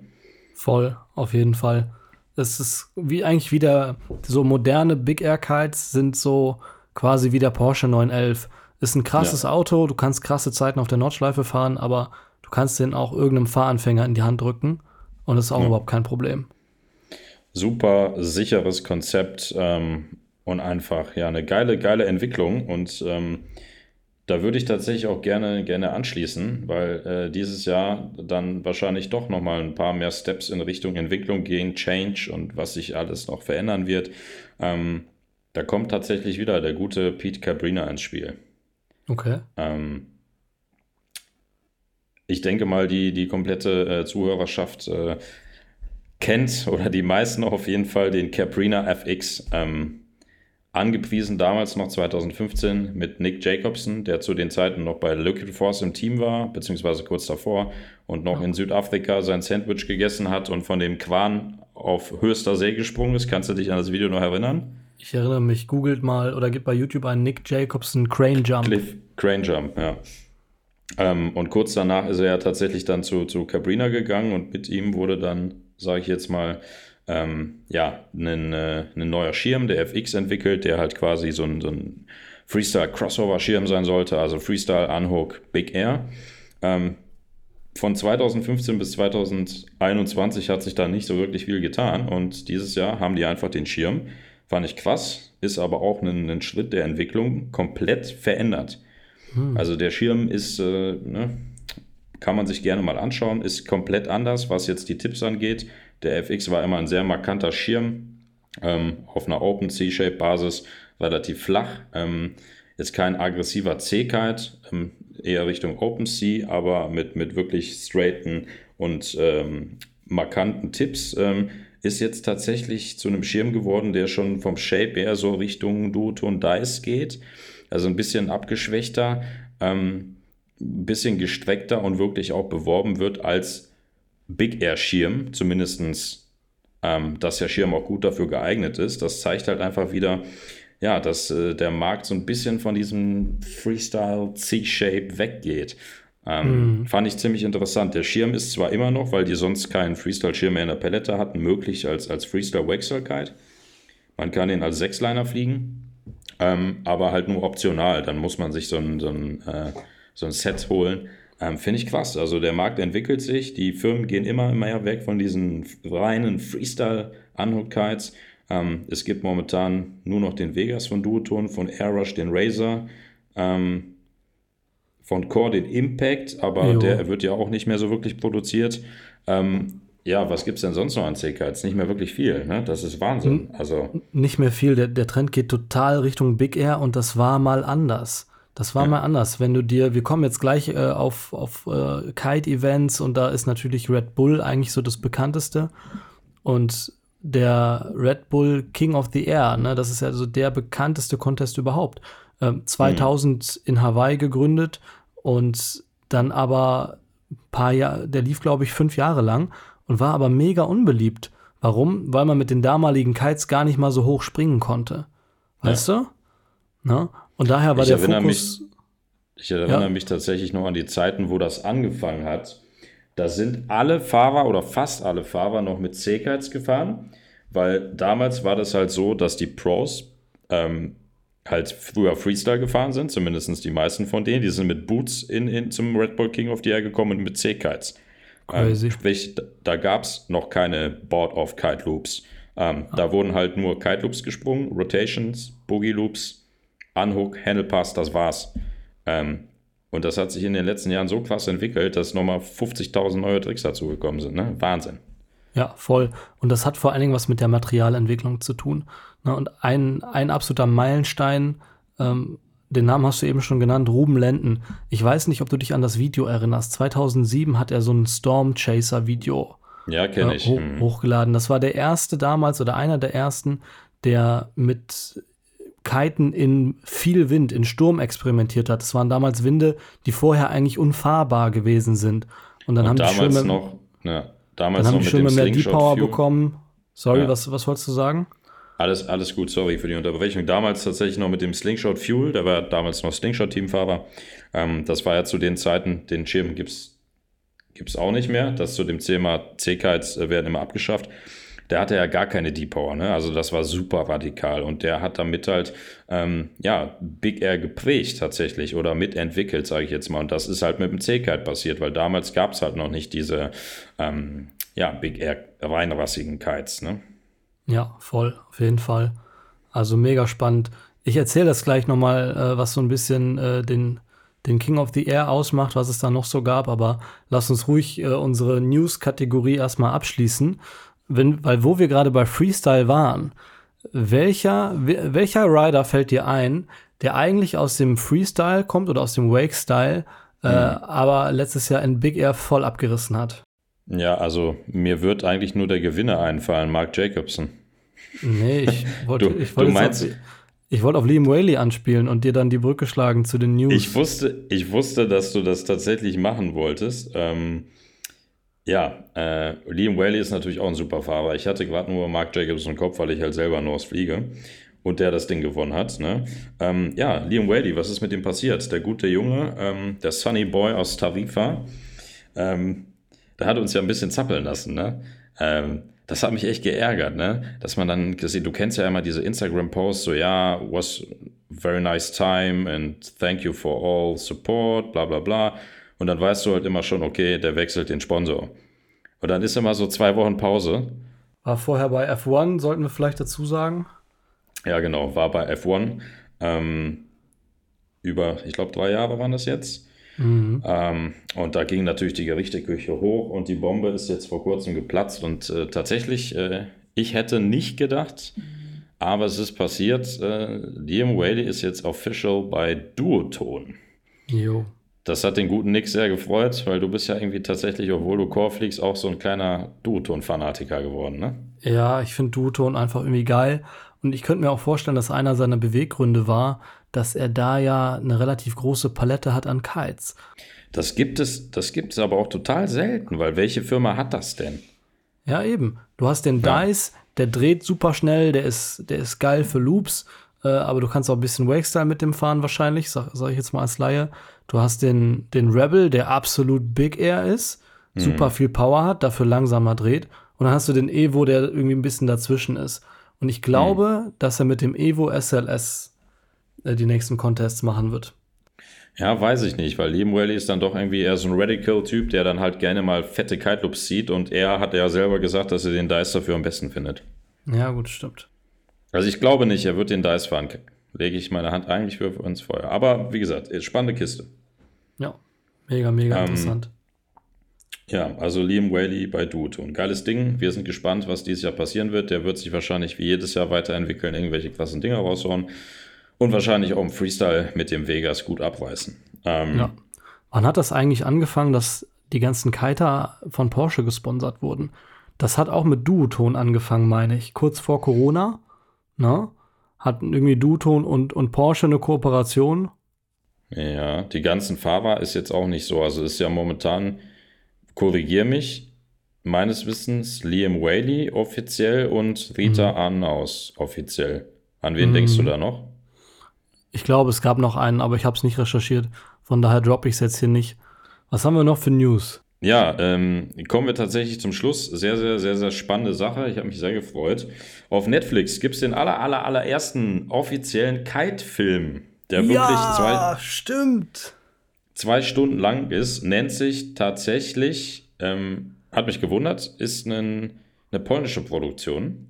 Speaker 1: Voll, auf jeden Fall. Es ist wie eigentlich wieder so moderne Big Air Kites sind so quasi wie der Porsche 911. Ist ein krasses ja. Auto, du kannst krasse Zeiten auf der Nordschleife fahren, aber du kannst den auch irgendeinem Fahranfänger in die Hand drücken und das ist auch ja. überhaupt kein Problem
Speaker 2: super sicheres Konzept ähm, und einfach ja eine geile, geile Entwicklung. Und ähm, da würde ich tatsächlich auch gerne, gerne anschließen, weil äh, dieses Jahr dann wahrscheinlich doch nochmal ein paar mehr Steps in Richtung Entwicklung gehen, Change und was sich alles noch verändern wird. Ähm, da kommt tatsächlich wieder der gute Pete Cabrina ins Spiel.
Speaker 1: Okay.
Speaker 2: Ähm, ich denke mal, die, die komplette äh, Zuhörerschaft äh, kennt oder die meisten auf jeden Fall den Caprina FX. Ähm, angepriesen damals noch 2015 mit Nick Jacobson, der zu den Zeiten noch bei Liquid Force im Team war, beziehungsweise kurz davor und noch in Südafrika sein Sandwich gegessen hat und von dem Quan auf höchster See gesprungen ist. Kannst du dich an das Video noch erinnern?
Speaker 1: Ich erinnere mich, googelt mal oder gibt bei YouTube einen Nick Jacobson Crane Jump.
Speaker 2: Cliff Crane Jump, ja. Ähm, und kurz danach ist er ja tatsächlich dann zu, zu Cabrina gegangen und mit ihm wurde dann, sage ich jetzt mal, ähm, ja, ein, äh, ein neuer Schirm, der FX entwickelt, der halt quasi so ein, so ein Freestyle-Crossover-Schirm sein sollte, also Freestyle Unhook Big Air. Ähm, von 2015 bis 2021 hat sich da nicht so wirklich viel getan und dieses Jahr haben die einfach den Schirm, fand ich krass, ist aber auch ein, ein Schritt der Entwicklung komplett verändert. Hm. Also der Schirm ist, äh, ne, kann man sich gerne mal anschauen, ist komplett anders, was jetzt die Tipps angeht. Der FX war immer ein sehr markanter Schirm ähm, auf einer Open C-Shape-Basis, relativ flach. Ähm, jetzt kein aggressiver C-Kite, ähm, eher Richtung Open C, aber mit, mit wirklich straighten und ähm, markanten Tipps. Ist jetzt tatsächlich zu einem Schirm geworden, der schon vom Shape eher so Richtung Duoton Dice geht. Also ein bisschen abgeschwächter, ähm, ein bisschen gestreckter und wirklich auch beworben wird als Big Air Schirm, zumindest ähm, dass der Schirm auch gut dafür geeignet ist. Das zeigt halt einfach wieder, ja, dass äh, der Markt so ein bisschen von diesem Freestyle C-Shape weggeht. Ähm, mm. Fand ich ziemlich interessant. Der Schirm ist zwar immer noch, weil die sonst keinen Freestyle-Schirm mehr in der Palette hatten, möglich als, als Freestyle-Wexel-Kite. Man kann ihn als Sechsliner fliegen, ähm, aber halt nur optional. Dann muss man sich so ein, so ein, äh, so ein Set holen. Ähm, Finde ich krass. Also der Markt entwickelt sich, die Firmen gehen immer mehr weg von diesen reinen Freestyle-Unhook-Kites. Ähm, es gibt momentan nur noch den Vegas von Duoton, von Airrush den Razer, ähm, von Core den Impact, aber jo. der wird ja auch nicht mehr so wirklich produziert. Ähm, ja, was gibt es denn sonst noch an C-Kites? Nicht mehr wirklich viel, ne? Das ist Wahnsinn. Also
Speaker 1: nicht mehr viel. Der, der Trend geht total Richtung Big Air und das war mal anders. Das war ja. mal anders. Wenn du dir, wir kommen jetzt gleich äh, auf, auf äh, Kite-Events und da ist natürlich Red Bull eigentlich so das bekannteste. Und der Red Bull King of the Air, ne, das ist ja so der bekannteste Contest überhaupt. Ähm, 2000 mhm. in Hawaii gegründet und dann aber ein paar Jahre, der lief glaube ich fünf Jahre lang und war aber mega unbeliebt. Warum? Weil man mit den damaligen Kites gar nicht mal so hoch springen konnte. Weißt ja. du? Ne? Und daher war ich der Fokus.
Speaker 2: Mich, ich erinnere ja. mich tatsächlich noch an die Zeiten, wo das angefangen hat. Da sind alle Fahrer oder fast alle Fahrer noch mit C-Kites gefahren, weil damals war das halt so, dass die Pros ähm, halt früher Freestyle gefahren sind, zumindest die meisten von denen. Die sind mit Boots in, in zum Red Bull King of the Air gekommen und mit C-Kites. Ähm, sprich, da, da gab es noch keine Board-of-Kite-Loops. Ähm, ah. Da wurden halt nur Kite-Loops gesprungen, Rotations, Boogie-Loops, Unhook, Handle Pass, das war's. Ähm, und das hat sich in den letzten Jahren so krass entwickelt, dass nochmal 50.000 neue Tricks dazugekommen sind. Ne? Wahnsinn.
Speaker 1: Ja, voll. Und das hat vor allen Dingen was mit der Materialentwicklung zu tun. Und ein, ein absoluter Meilenstein, ähm, den Namen hast du eben schon genannt, Ruben Lenden. Ich weiß nicht, ob du dich an das Video erinnerst. 2007 hat er so ein Storm Chaser Video
Speaker 2: ja, kenne äh, ich.
Speaker 1: Hoch, hm. hochgeladen. Das war der erste damals oder einer der ersten, der mit Kiten in viel Wind, in Sturm experimentiert hat. Das waren damals Winde, die vorher eigentlich unfahrbar gewesen sind. Und dann Und haben
Speaker 2: damals
Speaker 1: die Schirme,
Speaker 2: noch, ja, damals
Speaker 1: dann haben die Schirme mehr Deep-Power bekommen. Sorry, ja. was, was wolltest du sagen?
Speaker 2: Alles, alles gut, sorry für die Unterbrechung. Damals tatsächlich noch mit dem Slingshot Fuel, der war damals noch Slingshot-Teamfahrer. Ähm, das war ja zu den Zeiten, den Schirm gibt es auch nicht mehr. Das zu dem Thema C-Kites äh, werden immer abgeschafft der hatte ja gar keine Deep Power, ne? Also das war super radikal und der hat damit halt ähm, ja Big Air geprägt tatsächlich oder mitentwickelt, sage ich jetzt mal. Und das ist halt mit dem C-Kite passiert, weil damals gab es halt noch nicht diese ähm, ja Big Air reinrassigen Kites, ne?
Speaker 1: Ja, voll, auf jeden Fall. Also mega spannend. Ich erzähle das gleich nochmal, äh, was so ein bisschen äh, den, den King of the Air ausmacht, was es da noch so gab, aber lass uns ruhig äh, unsere News-Kategorie erstmal abschließen wenn, weil wo wir gerade bei Freestyle waren, welcher, welcher Rider fällt dir ein, der eigentlich aus dem Freestyle kommt oder aus dem Wake-Style, äh, mhm. aber letztes Jahr in Big Air voll abgerissen hat?
Speaker 2: Ja, also mir wird eigentlich nur der Gewinner einfallen, Mark Jacobson.
Speaker 1: Nee, ich (laughs) wollte ich wollt auf, ich wollt auf Liam Whaley anspielen und dir dann die Brücke schlagen zu den News.
Speaker 2: Ich wusste, ich wusste dass du das tatsächlich machen wolltest. Ähm, ja, äh, Liam Whaley ist natürlich auch ein super Fahrer. Ich hatte gerade nur Mark Jacobson im Kopf, weil ich halt selber North fliege und der das Ding gewonnen hat. Ne? Ähm, ja, Liam Whaley, was ist mit ihm passiert? Der gute Junge, ähm, der Sunny Boy aus Tarifa, ähm, der hat uns ja ein bisschen zappeln lassen. Ne? Ähm, das hat mich echt geärgert, ne? Dass man dann, du kennst ja immer diese Instagram-Posts, so ja, was very nice time and thank you for all support, bla bla bla. Und dann weißt du halt immer schon, okay, der wechselt den Sponsor. Und dann ist immer so zwei Wochen Pause.
Speaker 1: War vorher bei F1, sollten wir vielleicht dazu sagen.
Speaker 2: Ja, genau, war bei F1. Ähm, über, ich glaube, drei Jahre waren das jetzt. Mhm. Ähm, und da ging natürlich die Gerichteküche hoch und die Bombe ist jetzt vor kurzem geplatzt. Und äh, tatsächlich, äh, ich hätte nicht gedacht, aber es ist passiert. Äh, Liam Whaley ist jetzt official bei Duoton. Jo. Das hat den guten Nick sehr gefreut, weil du bist ja irgendwie tatsächlich, obwohl du Core fliegst, auch so ein kleiner Duoton-Fanatiker geworden, ne?
Speaker 1: Ja, ich finde Duoton einfach irgendwie geil. Und ich könnte mir auch vorstellen, dass einer seiner Beweggründe war, dass er da ja eine relativ große Palette hat an Kites.
Speaker 2: Das gibt es, das gibt es aber auch total selten, weil welche Firma hat das denn?
Speaker 1: Ja, eben. Du hast den ja. Dice, der dreht super schnell, der ist, der ist geil für Loops, äh, aber du kannst auch ein bisschen Wakestyle mit dem fahren wahrscheinlich, sag, sag ich jetzt mal als Laie. Du hast den, den Rebel, der absolut Big Air ist, mhm. super viel Power hat, dafür langsamer dreht. Und dann hast du den Evo, der irgendwie ein bisschen dazwischen ist. Und ich glaube, mhm. dass er mit dem Evo SLS äh, die nächsten Contests machen wird.
Speaker 2: Ja, weiß ich nicht, weil Liam Whaley ist dann doch irgendwie eher so ein Radical-Typ, der dann halt gerne mal fette Kite Loops sieht und er hat ja selber gesagt, dass er den Dice dafür am besten findet.
Speaker 1: Ja, gut, stimmt.
Speaker 2: Also ich glaube nicht, er wird den Dice fahren. Lege ich meine Hand eigentlich für ins Feuer. Aber wie gesagt, spannende Kiste.
Speaker 1: Ja, mega, mega ähm, interessant.
Speaker 2: Ja, also Liam Whaley bei Duoton. Geiles Ding. Wir sind gespannt, was dieses Jahr passieren wird. Der wird sich wahrscheinlich wie jedes Jahr weiterentwickeln, irgendwelche krassen Dinge raushauen und wahrscheinlich auch im Freestyle mit dem Vegas gut abreißen. Ähm,
Speaker 1: ja. Wann hat das eigentlich angefangen, dass die ganzen Kiter von Porsche gesponsert wurden? Das hat auch mit Duoton angefangen, meine ich. Kurz vor Corona, ne? Hatten irgendwie Duoton und, und Porsche eine Kooperation.
Speaker 2: Ja, die ganzen Fahrer ist jetzt auch nicht so. Also ist ja momentan, korrigier mich, meines Wissens Liam Whaley offiziell und Rita mhm. Arnaus offiziell. An wen mhm. denkst du da noch?
Speaker 1: Ich glaube, es gab noch einen, aber ich habe es nicht recherchiert. Von daher droppe ich es jetzt hier nicht. Was haben wir noch für News?
Speaker 2: Ja, ähm, kommen wir tatsächlich zum Schluss. Sehr, sehr, sehr, sehr spannende Sache. Ich habe mich sehr gefreut. Auf Netflix gibt es den aller, aller, allerersten offiziellen Kite-Film, der ja, wirklich zwei,
Speaker 1: stimmt.
Speaker 2: zwei Stunden lang ist. Nennt sich tatsächlich, ähm, hat mich gewundert, ist ein, eine polnische Produktion.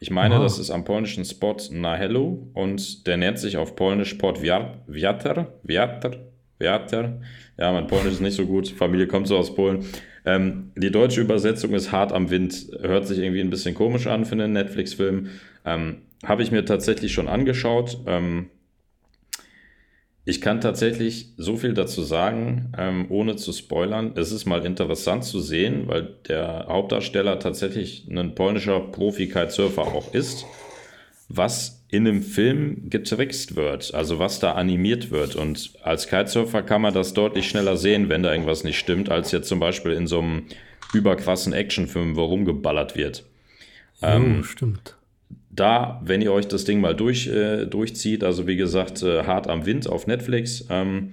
Speaker 2: Ich meine, Aha. das ist am polnischen Spot Nahelu und der nennt sich auf Polnisch Port Wiater, Wiater, Wiater. Ja, mein Polnisch ist nicht so gut. Familie kommt so aus Polen. Ähm, die deutsche Übersetzung ist hart am Wind. Hört sich irgendwie ein bisschen komisch an für einen Netflix-Film. Ähm, Habe ich mir tatsächlich schon angeschaut. Ähm, ich kann tatsächlich so viel dazu sagen, ähm, ohne zu spoilern. Es ist mal interessant zu sehen, weil der Hauptdarsteller tatsächlich ein polnischer Profi-Kitesurfer auch ist, was in einem Film getrickst wird, also was da animiert wird. Und als Kitesurfer kann man das deutlich schneller sehen, wenn da irgendwas nicht stimmt, als jetzt zum Beispiel in so einem überkrassen Actionfilm, wo rumgeballert wird.
Speaker 1: Oh, ähm, stimmt
Speaker 2: da, wenn ihr euch das Ding mal durch, äh, durchzieht, also wie gesagt, äh, hart am Wind auf Netflix, ähm,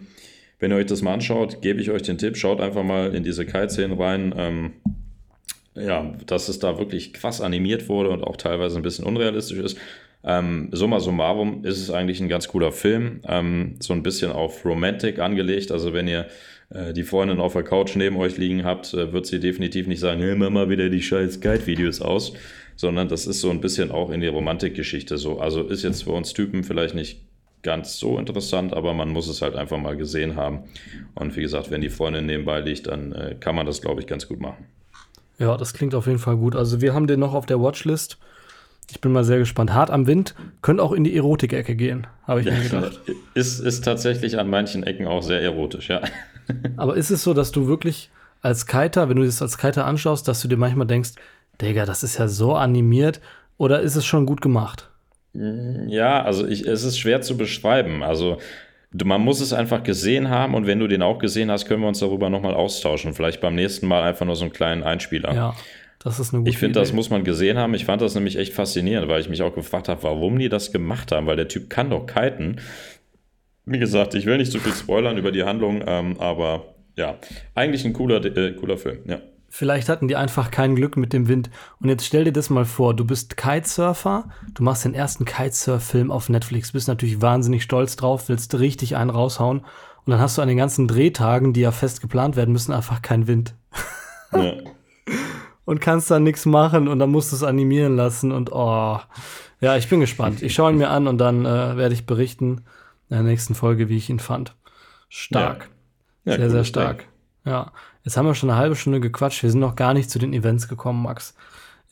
Speaker 2: wenn ihr euch das mal anschaut, gebe ich euch den Tipp, schaut einfach mal in diese Kite-Szenen rein. Ähm, ja, dass es da wirklich krass animiert wurde und auch teilweise ein bisschen unrealistisch ist. Ähm, summa summarum ist es eigentlich ein ganz cooler Film, ähm, so ein bisschen auf Romantic angelegt. Also wenn ihr äh, die Freundin auf der Couch neben euch liegen habt, äh, wird sie definitiv nicht sagen, hey, mach mal wieder die scheiß Guide-Videos aus, sondern das ist so ein bisschen auch in die Romantikgeschichte so. Also ist jetzt für uns Typen vielleicht nicht ganz so interessant, aber man muss es halt einfach mal gesehen haben. Und wie gesagt, wenn die Freundin nebenbei liegt, dann äh, kann man das, glaube ich, ganz gut machen.
Speaker 1: Ja, das klingt auf jeden Fall gut. Also wir haben den noch auf der Watchlist. Ich bin mal sehr gespannt. Hart am Wind könnte auch in die Erotik-Ecke gehen, habe ich mir (laughs) gedacht.
Speaker 2: Ist, ist tatsächlich an manchen Ecken auch sehr erotisch, ja.
Speaker 1: Aber ist es so, dass du wirklich als Kiter, wenn du das als Kiter anschaust, dass du dir manchmal denkst, Digga, das ist ja so animiert oder ist es schon gut gemacht?
Speaker 2: Ja, also ich, es ist schwer zu beschreiben. Also man muss es einfach gesehen haben und wenn du den auch gesehen hast, können wir uns darüber nochmal austauschen. Vielleicht beim nächsten Mal einfach nur so einen kleinen Einspieler.
Speaker 1: Ja, das ist eine gute
Speaker 2: Ich finde, das muss man gesehen haben. Ich fand das nämlich echt faszinierend, weil ich mich auch gefragt habe, warum die das gemacht haben, weil der Typ kann doch kiten. Wie gesagt, ich will nicht zu viel spoilern über die Handlung, ähm, aber ja, eigentlich ein cooler, äh, cooler Film, ja.
Speaker 1: Vielleicht hatten die einfach kein Glück mit dem Wind. Und jetzt stell dir das mal vor, du bist Kitesurfer, du machst den ersten Kitesurf-Film auf Netflix, bist natürlich wahnsinnig stolz drauf, willst richtig einen raushauen. Und dann hast du an den ganzen Drehtagen, die ja fest geplant werden müssen, einfach keinen Wind. (laughs) Ja. und kannst dann nichts machen und dann musst du es animieren lassen und oh. Ja, ich bin gespannt. Ich schaue ihn mir an und dann äh, werde ich berichten in der nächsten Folge, wie ich ihn fand. Stark. Ja. Ja, sehr, sehr stark. Ja. Jetzt haben wir schon eine halbe Stunde gequatscht. Wir sind noch gar nicht zu den Events gekommen, Max.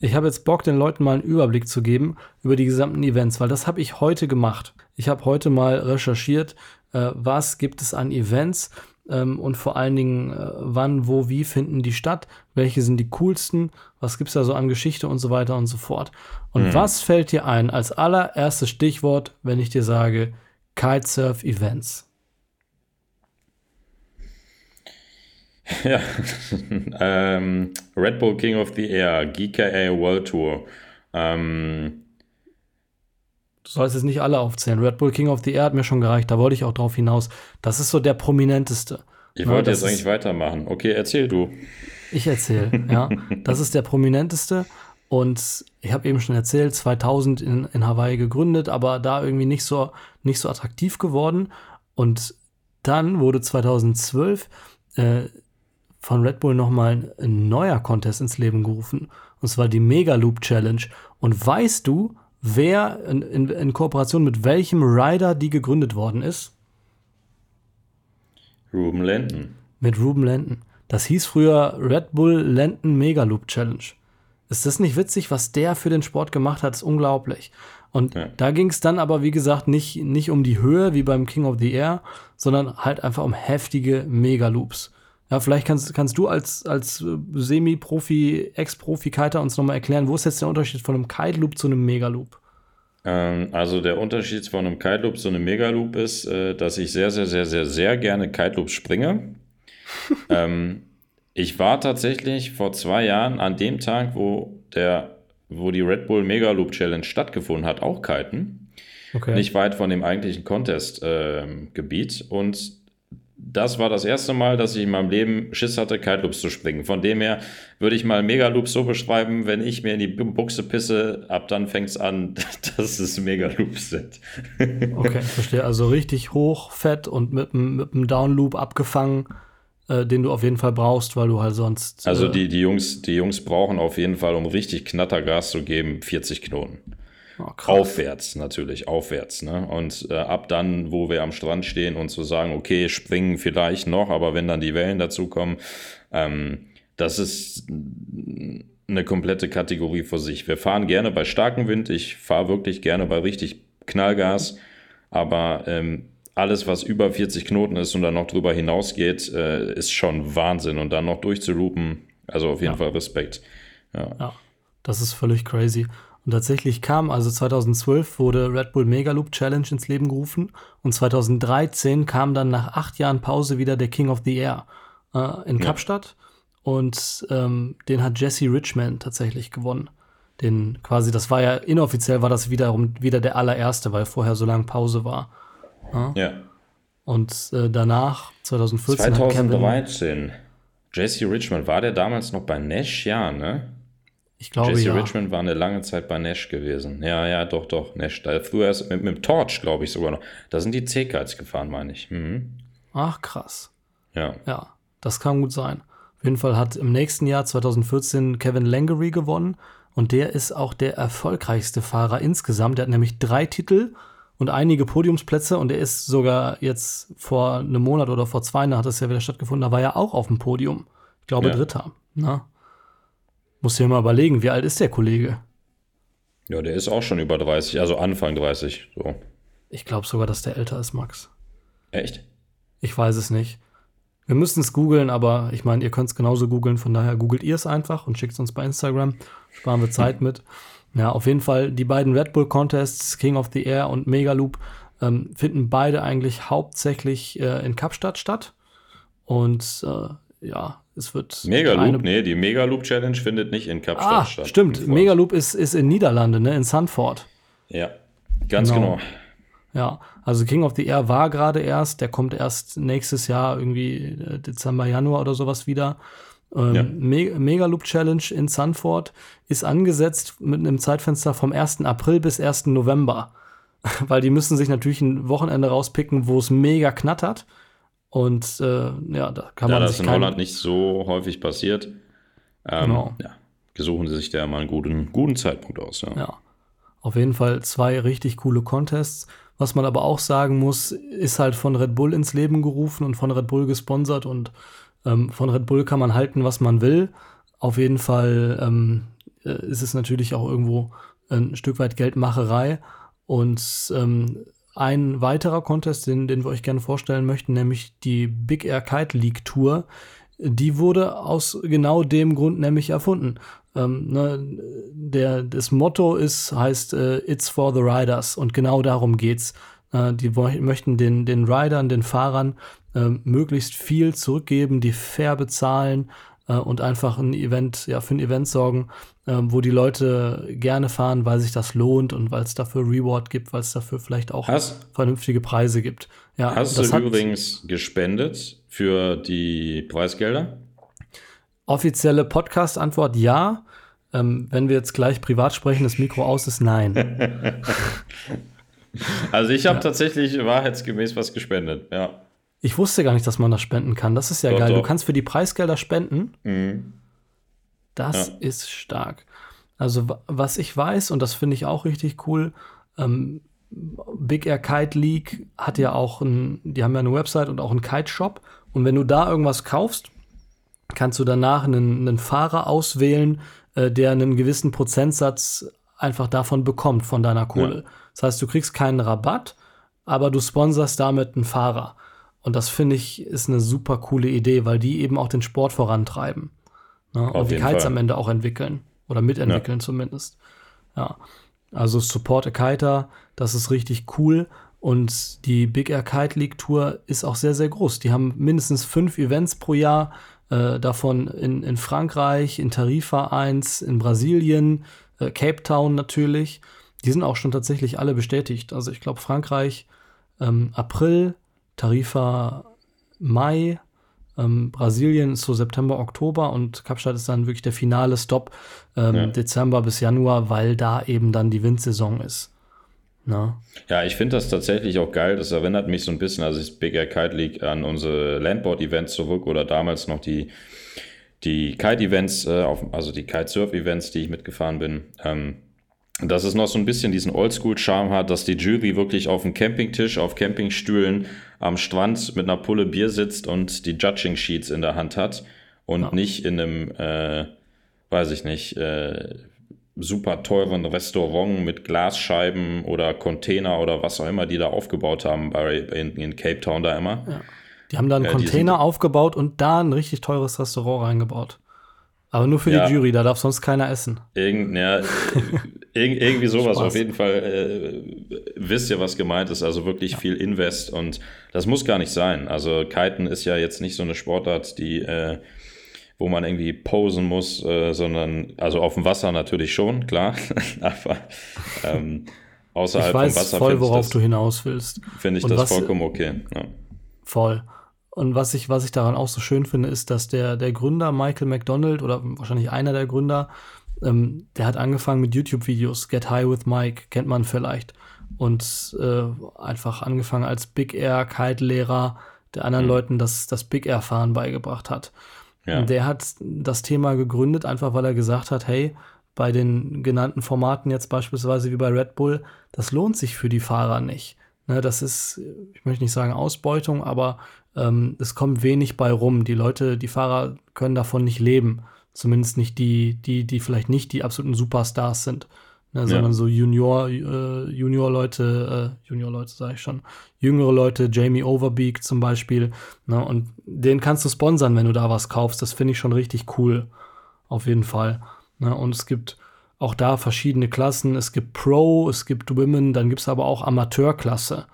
Speaker 1: Ich habe jetzt Bock, den Leuten mal einen Überblick zu geben über die gesamten Events, weil das habe ich heute gemacht. Ich habe heute mal recherchiert, äh, was gibt es an Events ähm, und vor allen Dingen, äh, wann, wo, wie finden die statt, welche sind die coolsten, was gibt es da so an Geschichte und so weiter und so fort. Und mhm. was fällt dir ein als allererstes Stichwort, wenn ich dir sage Kitesurf-Events? (laughs)
Speaker 2: Ja, ähm, Red Bull King of the Air, GKA World Tour. Ähm,
Speaker 1: du sollst jetzt nicht alle aufzählen. Red Bull King of the Air hat mir schon gereicht, da wollte ich auch drauf hinaus. Das ist so der prominenteste.
Speaker 2: Ich ja, wollte jetzt eigentlich weitermachen. Okay, erzähl du.
Speaker 1: Ich erzähle, ja. Das ist der prominenteste. Und ich habe eben schon erzählt, 2000 in, in Hawaii gegründet, aber da irgendwie nicht so, nicht so attraktiv geworden. Und dann wurde 2012 äh, von Red Bull nochmal ein neuer Contest ins Leben gerufen. Und zwar die Mega Loop Challenge. Und weißt du, wer in, in, in Kooperation mit welchem Rider die gegründet worden ist?
Speaker 2: Ruben Lenton.
Speaker 1: Mit Ruben Lenton. Das hieß früher Red Bull Lenton Mega Loop Challenge. Ist das nicht witzig, was der für den Sport gemacht hat? Ist unglaublich. Und ja. da ging es dann aber, wie gesagt, nicht, nicht um die Höhe wie beim King of the Air, sondern halt einfach um heftige Mega-Loops. Ja, vielleicht kannst, kannst du als, als äh, Semi-Profi, Ex-Profi-Kiter uns nochmal erklären, wo ist jetzt der Unterschied von einem Kite-Loop zu einem Megaloop?
Speaker 2: Ähm, also der Unterschied von einem Kite-Loop zu einem Megaloop ist, äh, dass ich sehr, sehr, sehr, sehr, sehr gerne Kite-Loops springe. (laughs) ähm, ich war tatsächlich vor zwei Jahren an dem Tag, wo, der, wo die Red Bull Megaloop Challenge stattgefunden hat, auch kiten. Okay. Nicht weit von dem eigentlichen Contest-Gebiet. Ähm, und das war das erste Mal, dass ich in meinem Leben Schiss hatte, Kite-Loops zu springen. Von dem her würde ich mal Megaloops so beschreiben, wenn ich mir in die Buchse pisse, ab dann fängt es an, (laughs) dass es Megaloops sind. (laughs)
Speaker 1: okay, verstehe. Also richtig hoch, fett und mit, mit einem Downloop abgefangen, äh, den du auf jeden Fall brauchst, weil du halt sonst.
Speaker 2: Äh also die, die, Jungs, die Jungs brauchen auf jeden Fall, um richtig Knattergas zu geben, 40 Knoten. Oh, aufwärts natürlich, aufwärts. Ne? Und äh, ab dann, wo wir am Strand stehen und zu so sagen, okay, springen vielleicht noch, aber wenn dann die Wellen dazukommen, ähm, das ist eine komplette Kategorie für sich. Wir fahren gerne bei starkem Wind, ich fahre wirklich gerne bei richtig Knallgas, aber ähm, alles, was über 40 Knoten ist und dann noch drüber hinausgeht, äh, ist schon Wahnsinn. Und dann noch durchzurupen, also auf jeden ja. Fall Respekt. Ja.
Speaker 1: ja, das ist völlig crazy. Und tatsächlich kam, also 2012 wurde Red Bull Megaloop Challenge ins Leben gerufen und 2013 kam dann nach acht Jahren Pause wieder der King of the Air äh, in ja. Kapstadt und ähm, den hat Jesse Richmond tatsächlich gewonnen. Den quasi, das war ja inoffiziell, war das wiederum wieder der allererste, weil vorher so lange Pause war.
Speaker 2: Ja. ja.
Speaker 1: Und äh, danach, 2014.
Speaker 2: 2013. Jesse Richmond, war der damals noch bei Nash? Ja, ne?
Speaker 1: Ich glaube,
Speaker 2: Jesse
Speaker 1: ja.
Speaker 2: Richmond war eine lange Zeit bei Nash gewesen. Ja, ja, doch, doch, Nash. Da früher erst mit, mit dem Torch, glaube ich sogar noch. Da sind die C-Kites gefahren, meine ich. Mhm.
Speaker 1: Ach, krass.
Speaker 2: Ja.
Speaker 1: Ja, das kann gut sein. Auf jeden Fall hat im nächsten Jahr 2014 Kevin Langery gewonnen und der ist auch der erfolgreichste Fahrer insgesamt. Der hat nämlich drei Titel und einige Podiumsplätze und er ist sogar jetzt vor einem Monat oder vor zwei Jahren hat das ja wieder stattgefunden, da war er auch auf dem Podium. Ich glaube, ja. Dritter. Na? Muss dir mal überlegen, wie alt ist der Kollege?
Speaker 2: Ja, der ist auch schon über 30, also Anfang 30. So.
Speaker 1: Ich glaube sogar, dass der älter ist, Max.
Speaker 2: Echt?
Speaker 1: Ich weiß es nicht. Wir müssen es googeln, aber ich meine, ihr könnt es genauso googeln, von daher googelt ihr es einfach und schickt es uns bei Instagram. Sparen wir Zeit (laughs) mit. Ja, auf jeden Fall die beiden Red Bull Contests, King of the Air und Megaloop, ähm, finden beide eigentlich hauptsächlich äh, in Kapstadt statt. Und äh, ja, es wird.
Speaker 2: Megaloop, nee, die Megaloop Challenge findet nicht in Kapstadt ah, statt.
Speaker 1: Stimmt, Megaloop ist, ist in Niederlande, ne, in Sanford.
Speaker 2: Ja, ganz genau. genau.
Speaker 1: Ja, also King of the Air war gerade erst, der kommt erst nächstes Jahr irgendwie äh, Dezember, Januar oder sowas wieder. Ähm, ja. Me Megaloop Challenge in Sanford ist angesetzt mit einem Zeitfenster vom 1. April bis 1. November. (laughs) Weil die müssen sich natürlich ein Wochenende rauspicken, wo es mega knattert. Und äh, ja, da kann
Speaker 2: ja,
Speaker 1: man.
Speaker 2: das in Holland nicht so häufig passiert. Ähm, genau. Ja, gesuchen sie sich da mal einen guten, guten Zeitpunkt aus. Ja.
Speaker 1: ja. Auf jeden Fall zwei richtig coole Contests. Was man aber auch sagen muss, ist halt von Red Bull ins Leben gerufen und von Red Bull gesponsert und ähm, von Red Bull kann man halten, was man will. Auf jeden Fall ähm, äh, ist es natürlich auch irgendwo ein Stück weit Geldmacherei. Und ähm, ein weiterer Contest, den, den wir euch gerne vorstellen möchten, nämlich die Big Air Kite League Tour, die wurde aus genau dem Grund nämlich erfunden. Ähm, ne, der, das Motto ist, heißt äh, It's for the Riders und genau darum geht's. Äh, die möchten den, den Riders, den Fahrern äh, möglichst viel zurückgeben, die fair bezahlen äh, und einfach ein Event, ja, für ein Event sorgen, äh, wo die Leute gerne fahren, weil sich das lohnt und weil es dafür Reward gibt, weil es dafür vielleicht auch hast, vernünftige Preise gibt.
Speaker 2: Ja, hast du übrigens gespendet für die Preisgelder?
Speaker 1: Offizielle Podcast-Antwort ja. Ähm, wenn wir jetzt gleich privat sprechen, das Mikro aus ist nein. (laughs)
Speaker 2: also ich habe ja. tatsächlich wahrheitsgemäß was gespendet, ja.
Speaker 1: Ich wusste gar nicht, dass man das spenden kann. Das ist ja doch, geil. Doch. Du kannst für die Preisgelder spenden. Mhm. Das ja. ist stark. Also was ich weiß, und das finde ich auch richtig cool, ähm, Big Air Kite League hat ja auch ein, die haben ja eine Website und auch einen Kite-Shop. Und wenn du da irgendwas kaufst, kannst du danach einen, einen Fahrer auswählen, äh, der einen gewissen Prozentsatz einfach davon bekommt, von deiner Kohle. Ja. Das heißt, du kriegst keinen Rabatt, aber du sponserst damit einen Fahrer. Und das finde ich ist eine super coole Idee, weil die eben auch den Sport vorantreiben. Ne? Und die Kites Fall. am Ende auch entwickeln. Oder mitentwickeln ja. zumindest. Ja. Also Support a Kiter, das ist richtig cool. Und die Big Air Kite League Tour ist auch sehr, sehr groß. Die haben mindestens fünf Events pro Jahr äh, davon in, in Frankreich, in Tarifa 1, in Brasilien, äh, Cape Town natürlich. Die sind auch schon tatsächlich alle bestätigt. Also ich glaube Frankreich ähm, April, Tarifa Mai, ähm, Brasilien ist so September, Oktober und Kapstadt ist dann wirklich der finale Stop ähm, ja. Dezember bis Januar, weil da eben dann die Windsaison ist. Na?
Speaker 2: Ja, ich finde das tatsächlich auch geil. Das erinnert mich so ein bisschen, also das Big Air Kite League an unsere Landboard-Events zurück oder damals noch die, die Kite-Events, äh, also die Kite-Surf-Events, die ich mitgefahren bin. Ähm, dass es noch so ein bisschen diesen Oldschool-Charme hat, dass die Jury wirklich auf dem Campingtisch, auf Campingstühlen am Strand mit einer Pulle Bier sitzt und die Judging-Sheets in der Hand hat und ja. nicht in einem, äh, weiß ich nicht, äh, super teuren Restaurant mit Glasscheiben oder Container oder was auch immer die da aufgebaut haben bei, in, in Cape Town da immer. Ja.
Speaker 1: Die haben da einen äh, Container aufgebaut und da ein richtig teures Restaurant reingebaut. Aber nur für ja. die Jury, da darf sonst keiner essen.
Speaker 2: Irgend, ja, irg irgendwie (laughs) sowas. Spaß. Auf jeden Fall äh, wisst ihr, was gemeint ist. Also wirklich ja. viel Invest und das muss gar nicht sein. Also Kiten ist ja jetzt nicht so eine Sportart, die äh, wo man irgendwie posen muss, äh, sondern, also auf dem Wasser natürlich schon, klar, (laughs) aber ähm, außerhalb
Speaker 1: ich weiß
Speaker 2: vom Wasser
Speaker 1: voll, worauf das, du hinaus willst.
Speaker 2: Finde ich Und das vollkommen okay. Ja.
Speaker 1: Voll. Und was ich, was ich daran auch so schön finde, ist, dass der, der Gründer Michael McDonald oder wahrscheinlich einer der Gründer, ähm, der hat angefangen mit YouTube-Videos, Get High with Mike, kennt man vielleicht. Und äh, einfach angefangen als Big Air Kite-Lehrer, der anderen mhm. Leuten das, das Big Air Fahren beigebracht hat. Ja. Der hat das Thema gegründet, einfach weil er gesagt hat, hey, bei den genannten Formaten jetzt beispielsweise wie bei Red Bull, das lohnt sich für die Fahrer nicht. Ne, das ist, ich möchte nicht sagen Ausbeutung, aber ähm, es kommt wenig bei rum. Die Leute, die Fahrer können davon nicht leben. Zumindest nicht die, die, die vielleicht nicht die absoluten Superstars sind. ne, sondern so Junior, äh, Junior-Leute, äh, Junior-Leute sage ich schon, jüngere Leute, Jamie Overbeek zum Beispiel. Ne, und den kannst du sponsern, wenn du da was kaufst. Das finde ich schon richtig cool. Auf jeden Fall. Ne, und es gibt auch da verschiedene Klassen. Es gibt Pro, es gibt Women, dann gibt es aber auch Amateurklasse,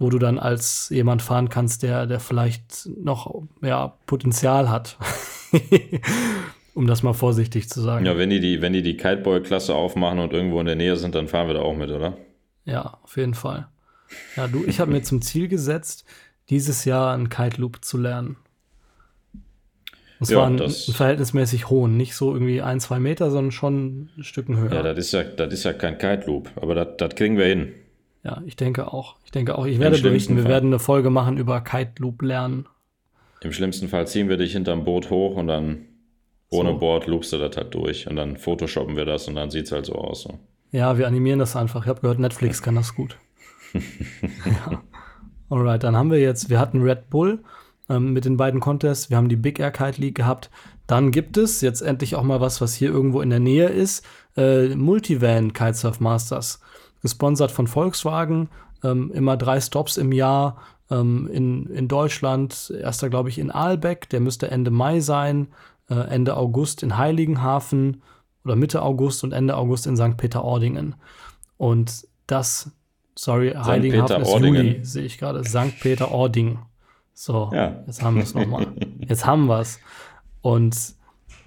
Speaker 1: wo du dann als jemand fahren kannst, der, der vielleicht noch ja, Potenzial hat. (laughs) um das mal vorsichtig zu sagen.
Speaker 2: Ja, wenn die die, wenn die, die Kiteboy-Klasse aufmachen und irgendwo in der Nähe sind, dann fahren wir da auch mit, oder?
Speaker 1: Ja, auf jeden Fall. Ja, du, ich habe mir zum Ziel gesetzt, dieses Jahr einen Kite Loop zu lernen. Und zwar ja, einen, einen verhältnismäßig hohen, nicht so irgendwie ein, zwei Meter, sondern schon ein Stück höher.
Speaker 2: Ja, das ist ja, das ist ja kein Kite Loop, aber das, das kriegen wir hin.
Speaker 1: Ja, ich denke auch. Ich denke auch. Ich werde berichten, wir Fall. werden eine Folge machen über Kite Loop lernen.
Speaker 2: Im schlimmsten Fall ziehen wir dich hinterm Boot hoch und dann ohne so. Board loopst du das halt durch und dann photoshoppen wir das und dann sieht es halt so aus. So.
Speaker 1: Ja, wir animieren das einfach. Ich habe gehört, Netflix kann das gut. (laughs) ja. Alright, dann haben wir jetzt, wir hatten Red Bull ähm, mit den beiden Contests, wir haben die Big Air Kite League gehabt. Dann gibt es jetzt endlich auch mal was, was hier irgendwo in der Nähe ist. Äh, Multivan Kitesurf Masters. Gesponsert von Volkswagen. Ähm, immer drei Stops im Jahr ähm, in, in Deutschland. Erster, glaube ich, in Aalbeck. Der müsste Ende Mai sein. Äh, Ende August in Heiligenhafen oder Mitte August und Ende August in St. Peter-Ordingen. Und das, sorry, St. Heiligenhafen ist Juli, sehe ich gerade. St. Peter-Ording. So, ja. jetzt haben wir es nochmal. (laughs) Jetzt haben wir es. Und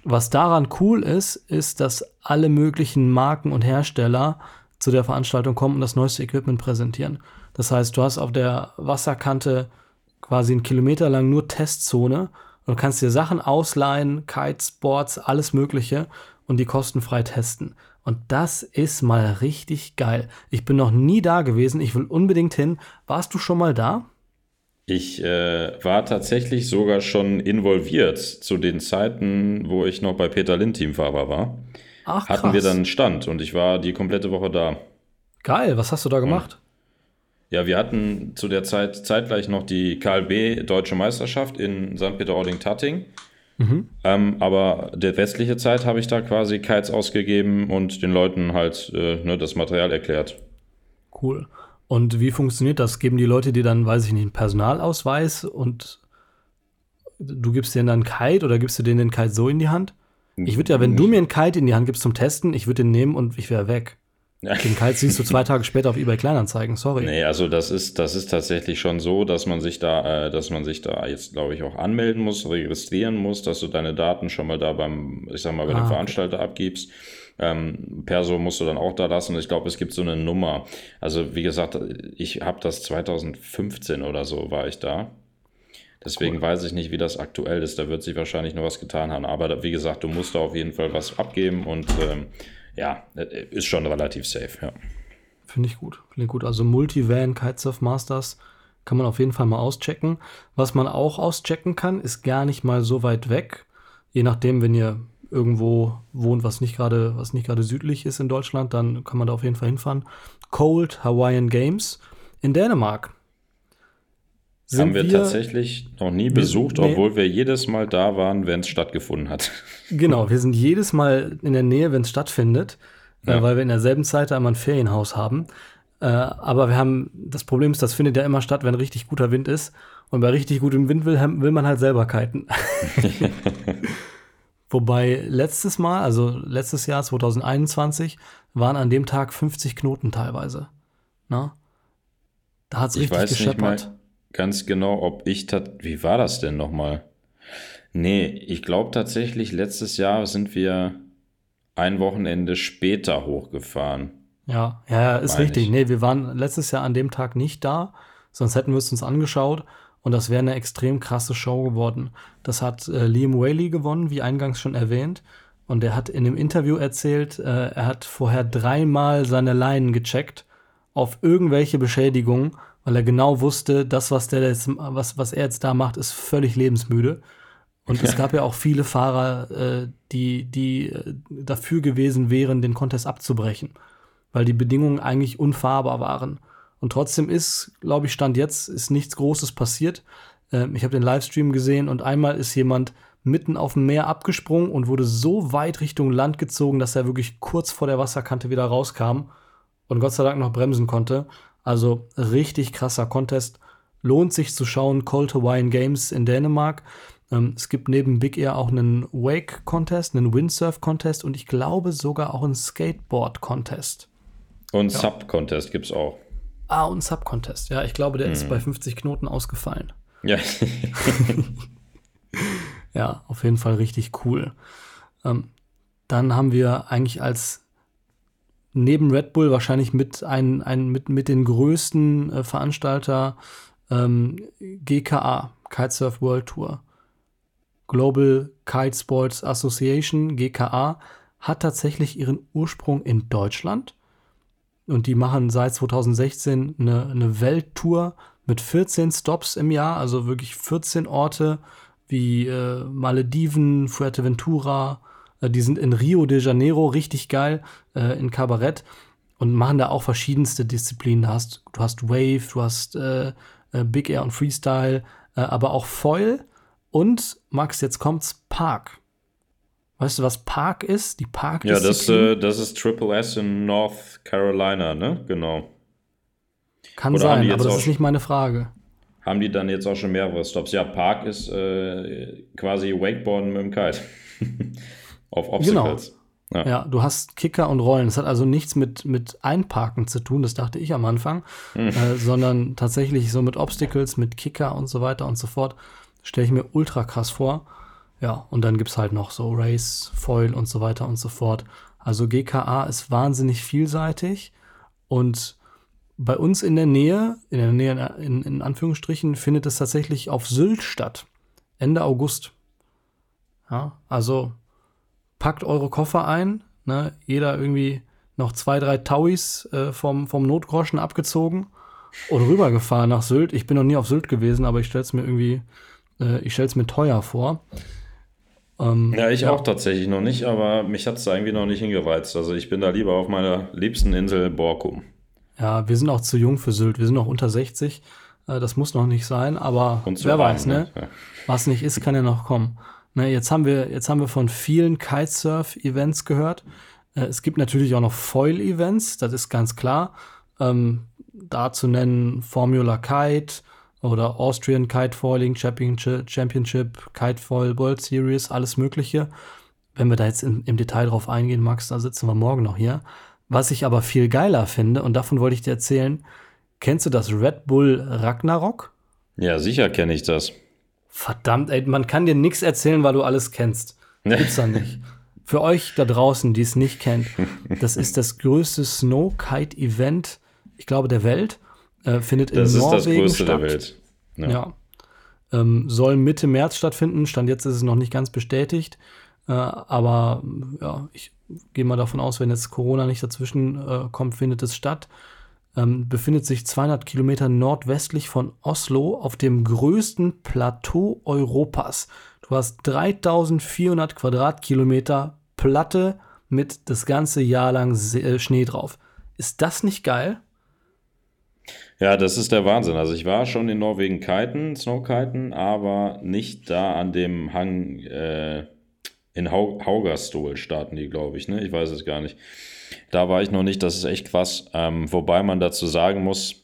Speaker 1: was daran cool ist, ist, dass alle möglichen Marken und Hersteller zu der Veranstaltung kommen und das neueste Equipment präsentieren. Das heißt, du hast auf der Wasserkante quasi einen Kilometer lang nur Testzone und kannst dir Sachen ausleihen, Kiteboards, alles Mögliche und die kostenfrei testen. Und das ist mal richtig geil. Ich bin noch nie da gewesen. Ich will unbedingt hin. Warst du schon mal da?
Speaker 2: Ich äh, war tatsächlich sogar schon involviert zu den Zeiten, wo ich noch bei Peter Lind Teamfahrer war. Ach. Hatten wir dann einen Stand und ich war die komplette Woche da.
Speaker 1: Geil, was hast du da gemacht?
Speaker 2: Ja, wir hatten zu der Zeit zeitgleich noch die KLB Deutsche Meisterschaft in St. Peter-Ording-Tatting. Mhm. Ähm, aber der westliche Zeit habe ich da quasi Kites ausgegeben und den Leuten halt äh, ne, das Material erklärt.
Speaker 1: Cool. Und wie funktioniert das? Geben die Leute dir dann, weiß ich nicht, einen Personalausweis und du gibst denen dann einen Kite oder gibst du denen den Kite so in die Hand? Ich würde ja, wenn du mir einen Kite in die Hand gibst zum Testen, ich würde den nehmen und ich wäre weg. Den Kite siehst du zwei (laughs) Tage später auf eBay Kleinanzeigen, sorry.
Speaker 2: Nee, also das ist, das ist tatsächlich schon so, dass man sich da, äh, dass man sich da jetzt, glaube ich, auch anmelden muss, registrieren muss, dass du deine Daten schon mal da beim, ich sag mal, bei ah, dem Veranstalter okay. abgibst. Ähm, Perso musst du dann auch da lassen. Ich glaube, es gibt so eine Nummer. Also wie gesagt, ich habe das 2015 oder so war ich da. Deswegen cool. weiß ich nicht, wie das aktuell ist. Da wird sich wahrscheinlich noch was getan haben. Aber wie gesagt, du musst da auf jeden Fall was abgeben und ähm, ja, äh, ist schon relativ safe, ja.
Speaker 1: Finde ich gut. Finde ich gut. Also Multivan Kitesurf Masters kann man auf jeden Fall mal auschecken. Was man auch auschecken kann, ist gar nicht mal so weit weg. Je nachdem, wenn ihr irgendwo wohnt, was nicht gerade, was nicht gerade südlich ist in Deutschland, dann kann man da auf jeden Fall hinfahren. Cold Hawaiian Games in Dänemark.
Speaker 2: Haben wir, wir, tatsächlich noch nie besucht, nee. obwohl wir jedes Mal da waren, wenn es stattgefunden hat. (laughs)
Speaker 1: Genau, wir sind jedes Mal in der Nähe, wenn es stattfindet, äh, ja. äh, weil wir in derselben Zeit einmal ein Ferienhaus haben. Äh, aber wir haben, das Problem ist, das findet ja immer statt, wenn richtig guter Wind ist. Und bei richtig gutem Wind will, will man halt selber kiten. (laughs) (laughs) Wobei letztes Mal, also letztes Jahr 2021, waren an dem Tag 50 Knoten teilweise. Na? Da hat es richtig weiß gescheppert.
Speaker 2: Ganz genau, ob ich, wie war das denn nochmal? Nee, ich glaube tatsächlich, letztes Jahr sind wir ein Wochenende später hochgefahren.
Speaker 1: Ja, ja, ja ist richtig. Ich. Nee, wir waren letztes Jahr an dem Tag nicht da, sonst hätten wir es uns angeschaut und das wäre eine extrem krasse Show geworden. Das hat äh, Liam Whaley gewonnen, wie eingangs schon erwähnt. Und er hat in dem Interview erzählt, äh, er hat vorher dreimal seine Leinen gecheckt auf irgendwelche Beschädigungen weil er genau wusste, das, was, der jetzt, was, was er jetzt da macht, ist völlig lebensmüde. Und es gab ja auch viele Fahrer, äh, die, die äh, dafür gewesen wären, den Contest abzubrechen, weil die Bedingungen eigentlich unfahrbar waren. Und trotzdem ist, glaube ich, Stand jetzt, ist nichts Großes passiert. Ähm, ich habe den Livestream gesehen und einmal ist jemand mitten auf dem Meer abgesprungen und wurde so weit Richtung Land gezogen, dass er wirklich kurz vor der Wasserkante wieder rauskam und Gott sei Dank noch bremsen konnte. Also richtig krasser Contest. Lohnt sich zu schauen. Cold Hawaiian Games in Dänemark. Ähm, es gibt neben Big Air auch einen Wake-Contest, einen Windsurf-Contest und ich glaube sogar auch einen Skateboard-Contest.
Speaker 2: Und ja. Sub-Contest gibt es auch.
Speaker 1: Ah, und Sub-Contest. Ja, ich glaube, der hm. ist bei 50 Knoten ausgefallen.
Speaker 2: Ja. (laughs) (laughs)
Speaker 1: ja, auf jeden Fall richtig cool. Ähm, dann haben wir eigentlich als neben Red Bull wahrscheinlich mit, ein, ein, mit, mit den größten äh, Veranstalter ähm, GKA, Kitesurf World Tour. Global Kite Sports Association, GKA, hat tatsächlich ihren Ursprung in Deutschland. Und die machen seit 2016 eine, eine Welttour mit 14 Stops im Jahr, also wirklich 14 Orte wie äh, Malediven, Fuerteventura, die sind in Rio de Janeiro richtig geil, äh, in Kabarett und machen da auch verschiedenste Disziplinen. Du hast, du hast Wave, du hast äh, äh, Big Air und Freestyle, äh, aber auch Foil und, Max, jetzt kommt's, Park. Weißt du, was Park ist? Die Park
Speaker 2: Ja, das, äh, das ist Triple S in North Carolina, ne? Genau.
Speaker 1: Kann Oder sein, aber das ist nicht meine Frage.
Speaker 2: Haben die dann jetzt auch schon mehrere Stops? Ja, Park ist äh, quasi Wakeboarden mit dem Kite. (laughs) Auf Obstacles.
Speaker 1: Genau. Ja. ja. du hast Kicker und Rollen. Das hat also nichts mit, mit Einparken zu tun, das dachte ich am Anfang, hm. äh, sondern tatsächlich so mit Obstacles, mit Kicker und so weiter und so fort. Stelle ich mir ultra krass vor. Ja, und dann gibt es halt noch so Race, Foil und so weiter und so fort. Also GKA ist wahnsinnig vielseitig und bei uns in der Nähe, in der Nähe in, in Anführungsstrichen, findet es tatsächlich auf Sylt statt. Ende August. Ja, also packt eure Koffer ein, ne? jeder irgendwie noch zwei, drei Tauis äh, vom, vom Notgroschen abgezogen und rübergefahren nach Sylt. Ich bin noch nie auf Sylt gewesen, aber ich stelle es mir irgendwie, äh, ich stelle es mir teuer vor.
Speaker 2: Ähm, ja, ich ja. auch tatsächlich noch nicht, aber mich hat es irgendwie noch nicht hingereizt. Also ich bin da lieber auf meiner liebsten Insel Borkum.
Speaker 1: Ja, wir sind auch zu jung für Sylt. Wir sind noch unter 60. Äh, das muss noch nicht sein, aber wer weiß, ne? Ja. Was nicht ist, kann ja noch kommen. Ne, jetzt haben wir, jetzt haben wir von vielen Kitesurf-Events gehört. Äh, es gibt natürlich auch noch Foil-Events, das ist ganz klar. Ähm, da zu nennen Formula Kite oder Austrian Kite Foiling Championship, Championship Foil World Series, alles Mögliche. Wenn wir da jetzt in, im Detail drauf eingehen, Max, da sitzen wir morgen noch hier. Was ich aber viel geiler finde, und davon wollte ich dir erzählen, kennst du das Red Bull Ragnarok?
Speaker 2: Ja, sicher kenne ich das.
Speaker 1: Verdammt, ey, man kann dir nichts erzählen, weil du alles kennst. Gibt's da nicht. Für euch da draußen, die es nicht kennt, das ist das größte Snow-Kite-Event, ich glaube, der Welt. Äh, findet das in Norwegen statt. Das ist das größte statt. der Welt. Ja. ja. Ähm, soll Mitte März stattfinden. Stand jetzt ist es noch nicht ganz bestätigt. Äh, aber ja, ich gehe mal davon aus, wenn jetzt Corona nicht dazwischen äh, kommt, findet es statt ähm, befindet sich 200 Kilometer nordwestlich von Oslo auf dem größten Plateau Europas. Du hast 3400 Quadratkilometer Platte mit das ganze Jahr lang äh, Schnee drauf. Ist das nicht geil?
Speaker 2: Ja, das ist der Wahnsinn. Also ich war schon in Norwegen kiten, Snowkiten, aber nicht da an dem Hang äh, in Haugerstol starten die, glaube ich. Ne? Ich weiß es gar nicht. Da war ich noch nicht, das ist echt krass. Ähm, wobei man dazu sagen muss,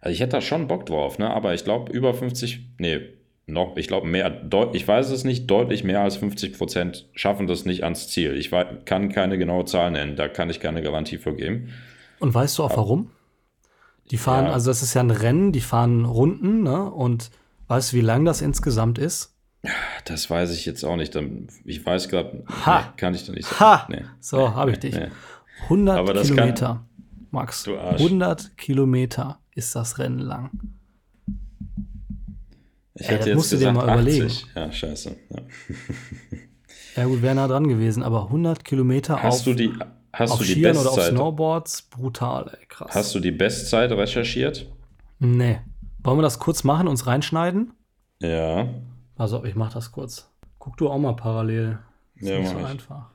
Speaker 2: also ich hätte da schon Bock drauf, ne? aber ich glaube über 50, nee, noch, ich glaube mehr, ich weiß es nicht, deutlich mehr als 50 Prozent schaffen das nicht ans Ziel. Ich kann keine genaue Zahl nennen, da kann ich keine Garantie für geben.
Speaker 1: Und weißt du auch warum? Die fahren, ja. also das ist ja ein Rennen, die fahren Runden, ne? Und weißt du, wie lang das insgesamt ist?
Speaker 2: Das weiß ich jetzt auch nicht. Ich weiß gerade, nee, kann ich da nicht
Speaker 1: sagen. Ha! Nee, so, nee, habe ich dich. Nee. 100 Kilometer, kann, Max. 100 Kilometer ist das Rennen lang.
Speaker 2: Ich Ey, hätte jetzt musst du dir mal 80. überlegen. Ja, scheiße. Ja. (laughs)
Speaker 1: ja gut, wäre nah dran gewesen, aber 100 Kilometer
Speaker 2: hast auf, du die, hast auf du die Skiern
Speaker 1: Bestzeit, oder auf Snowboards, brutal, ey, krass.
Speaker 2: Hast du die Bestzeit recherchiert?
Speaker 1: Nee. Wollen wir das kurz machen, uns reinschneiden?
Speaker 2: Ja.
Speaker 1: Also, ich mach das kurz. Guck du auch mal parallel. Ist ja, nicht so ich. einfach.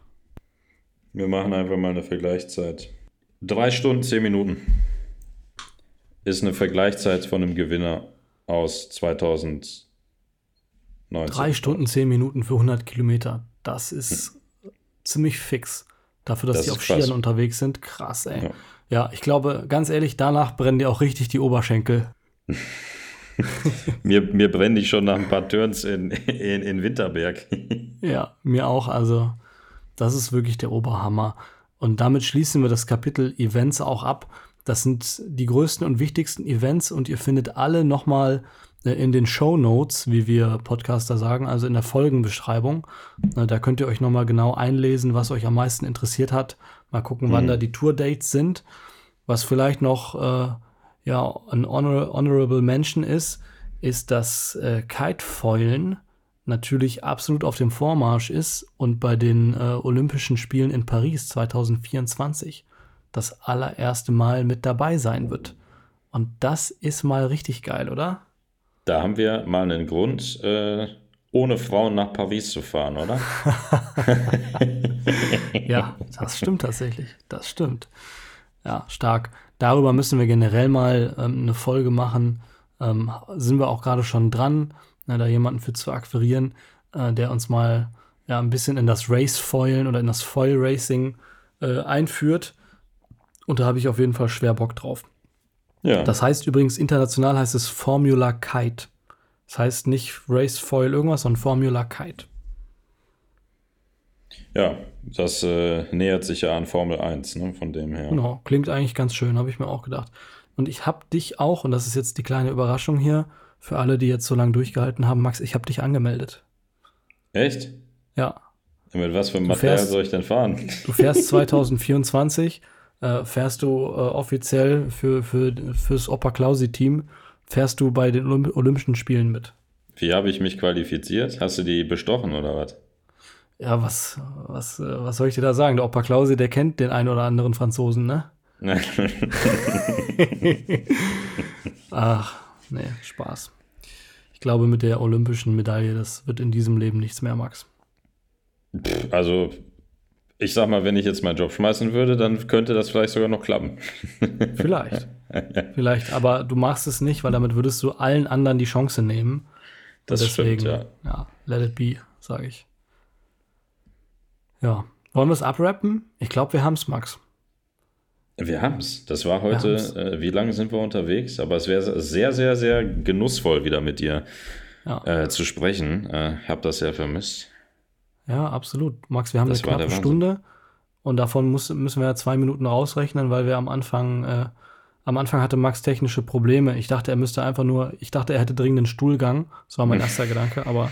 Speaker 2: Wir machen einfach mal eine Vergleichszeit. Drei Stunden, zehn Minuten ist eine Vergleichszeit von einem Gewinner aus 2019. 90.
Speaker 1: Drei Stunden, zehn Minuten für 100 Kilometer. Das ist hm. ziemlich fix. Dafür, dass
Speaker 2: Das
Speaker 1: die auf
Speaker 2: krass.
Speaker 1: Skiern unterwegs sind. Krass, ey.
Speaker 2: Ja.
Speaker 1: Ja. ich glaube, ganz ehrlich, danach brennen dir auch richtig die Oberschenkel. (laughs) (laughs)
Speaker 2: Mir, mir brennen die schon nach ein paar Turns in, in, in Winterberg. (laughs)
Speaker 1: Ja, mir auch. Also, das ist wirklich der Oberhammer. Und damit schließen wir das Kapitel Events auch ab. Das sind die größten und wichtigsten Events und ihr findet alle nochmal äh, in den Show Notes, wie wir Podcaster sagen, also in der Folgenbeschreibung. Da könnt ihr euch nochmal genau einlesen, was euch am meisten interessiert hat. Mal gucken, wann
Speaker 2: Mhm.
Speaker 1: da die Tour-Dates sind. Was vielleicht noch äh, ja, ein honor Honorable Mention ist, ist, dass äh, Kitefoilen natürlich absolut auf dem Vormarsch ist und bei den äh, Olympischen Spielen in Paris 2024 das allererste Mal mit dabei sein wird. Und das ist mal richtig geil, oder?
Speaker 2: Da haben wir mal einen Grund, äh, ohne Frauen nach Paris zu fahren, oder? (laughs)
Speaker 1: Ja, das stimmt tatsächlich. Das stimmt. Ja, stark. Darüber müssen wir generell mal ähm, eine Folge machen. Ähm, sind wir auch gerade schon dran, ne, da jemanden für zu akquirieren, äh, der uns mal ja, ein bisschen in das Race-Foilen oder in das Foil-Racing äh, einführt. Und da habe ich auf jeden Fall schwer Bock drauf.
Speaker 2: Ja.
Speaker 1: Das heißt übrigens, international heißt es Formula Kite. Das heißt nicht Race Foil irgendwas, sondern Formula Kite.
Speaker 2: ja, das äh, nähert sich ja an Formel 1, ne, von dem her.
Speaker 1: Genau, klingt eigentlich ganz schön, habe ich mir auch gedacht. Und ich habe dich auch, und das ist jetzt die kleine Überraschung hier, für alle, die jetzt so lange durchgehalten haben, Max, ich habe dich angemeldet.
Speaker 2: Echt?
Speaker 1: Ja,
Speaker 2: Mit was für einem Material
Speaker 1: fährst-
Speaker 2: soll ich denn fahren?
Speaker 1: du fährst 2024, (laughs) äh, fährst du äh, offiziell für, für, fürs Opa Klausi-Team, fährst du bei den Olymp Olympischen Spielen mit.
Speaker 2: Wie habe ich mich qualifiziert? Hast du die bestochen oder was?
Speaker 1: Ja, was, was, äh, was soll ich dir da sagen? Der Opa Klausi, der kennt den einen oder anderen Franzosen, ne? (laughs) Ach, nee, Spaß. Ich glaube, mit der olympischen Medaille, das wird in diesem Leben nichts mehr, Max.
Speaker 2: also, ich sag mal, wenn ich jetzt meinen Job schmeißen würde, dann könnte das vielleicht sogar noch klappen. (laughs)
Speaker 1: Vielleicht. Vielleicht, aber du machst es nicht, weil damit würdest du allen anderen die Chance nehmen.
Speaker 2: Das
Speaker 1: Deswegen,
Speaker 2: stimmt, ja.
Speaker 1: ja, let it be, sage ich. Ja. Wollen wir es abrappen? Ich glaube, wir haben es, Max.
Speaker 2: Wir haben's. Das war heute, äh, wie lange sind wir unterwegs? Aber es wäre sehr, sehr, sehr genussvoll, wieder mit dir
Speaker 1: Ja,
Speaker 2: äh, zu sprechen. Äh, ich habe das sehr vermisst.
Speaker 1: ja absolut. Max, wir haben
Speaker 2: Das
Speaker 1: eine knappe. Stunde und davon muss, müssen wir zwei Minuten rausrechnen, weil wir am Anfang, äh, am Anfang hatte Max technische Probleme. Ich dachte, er müsste einfach nur, ich dachte, er hätte dringenden Stuhlgang. Das war mein (laughs) erster Gedanke, aber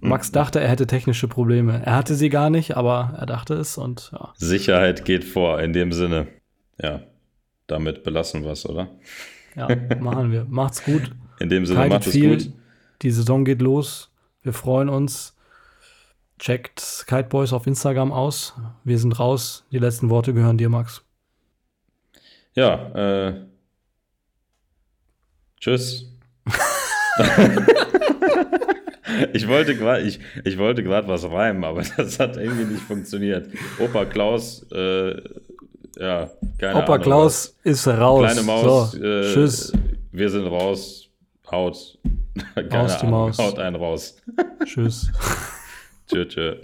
Speaker 1: Max dachte, er hätte technische Probleme. Er hatte sie gar nicht, aber er dachte es und ja.
Speaker 2: Sicherheit geht vor, in dem Sinne. Ja, damit belassen wir es, oder?
Speaker 1: Ja, machen wir. Macht's gut.
Speaker 2: In dem Sinne,
Speaker 1: Kitet
Speaker 2: macht es gut.
Speaker 1: Die Saison geht los. Wir freuen uns. Checkt Kite Boys auf Instagram aus. Wir sind raus. Die letzten Worte gehören dir, Max.
Speaker 2: Ja, äh, tschüss. (laughs) ich wollte gerade ich, ich wollte gerade was reimen, aber (laughs) das hat irgendwie nicht funktioniert. Opa Klaus, äh, ja, keine
Speaker 1: Opa
Speaker 2: Ahnung.
Speaker 1: Klaus ist raus.
Speaker 2: Kleine Maus,
Speaker 1: So,
Speaker 2: äh,
Speaker 1: tschüss.
Speaker 2: Wir sind raus. Haut. (laughs) Keine
Speaker 1: die
Speaker 2: Ahnung,
Speaker 1: Maus.
Speaker 2: Haut einen raus.
Speaker 1: Tschüss.
Speaker 2: Tschö, tschö.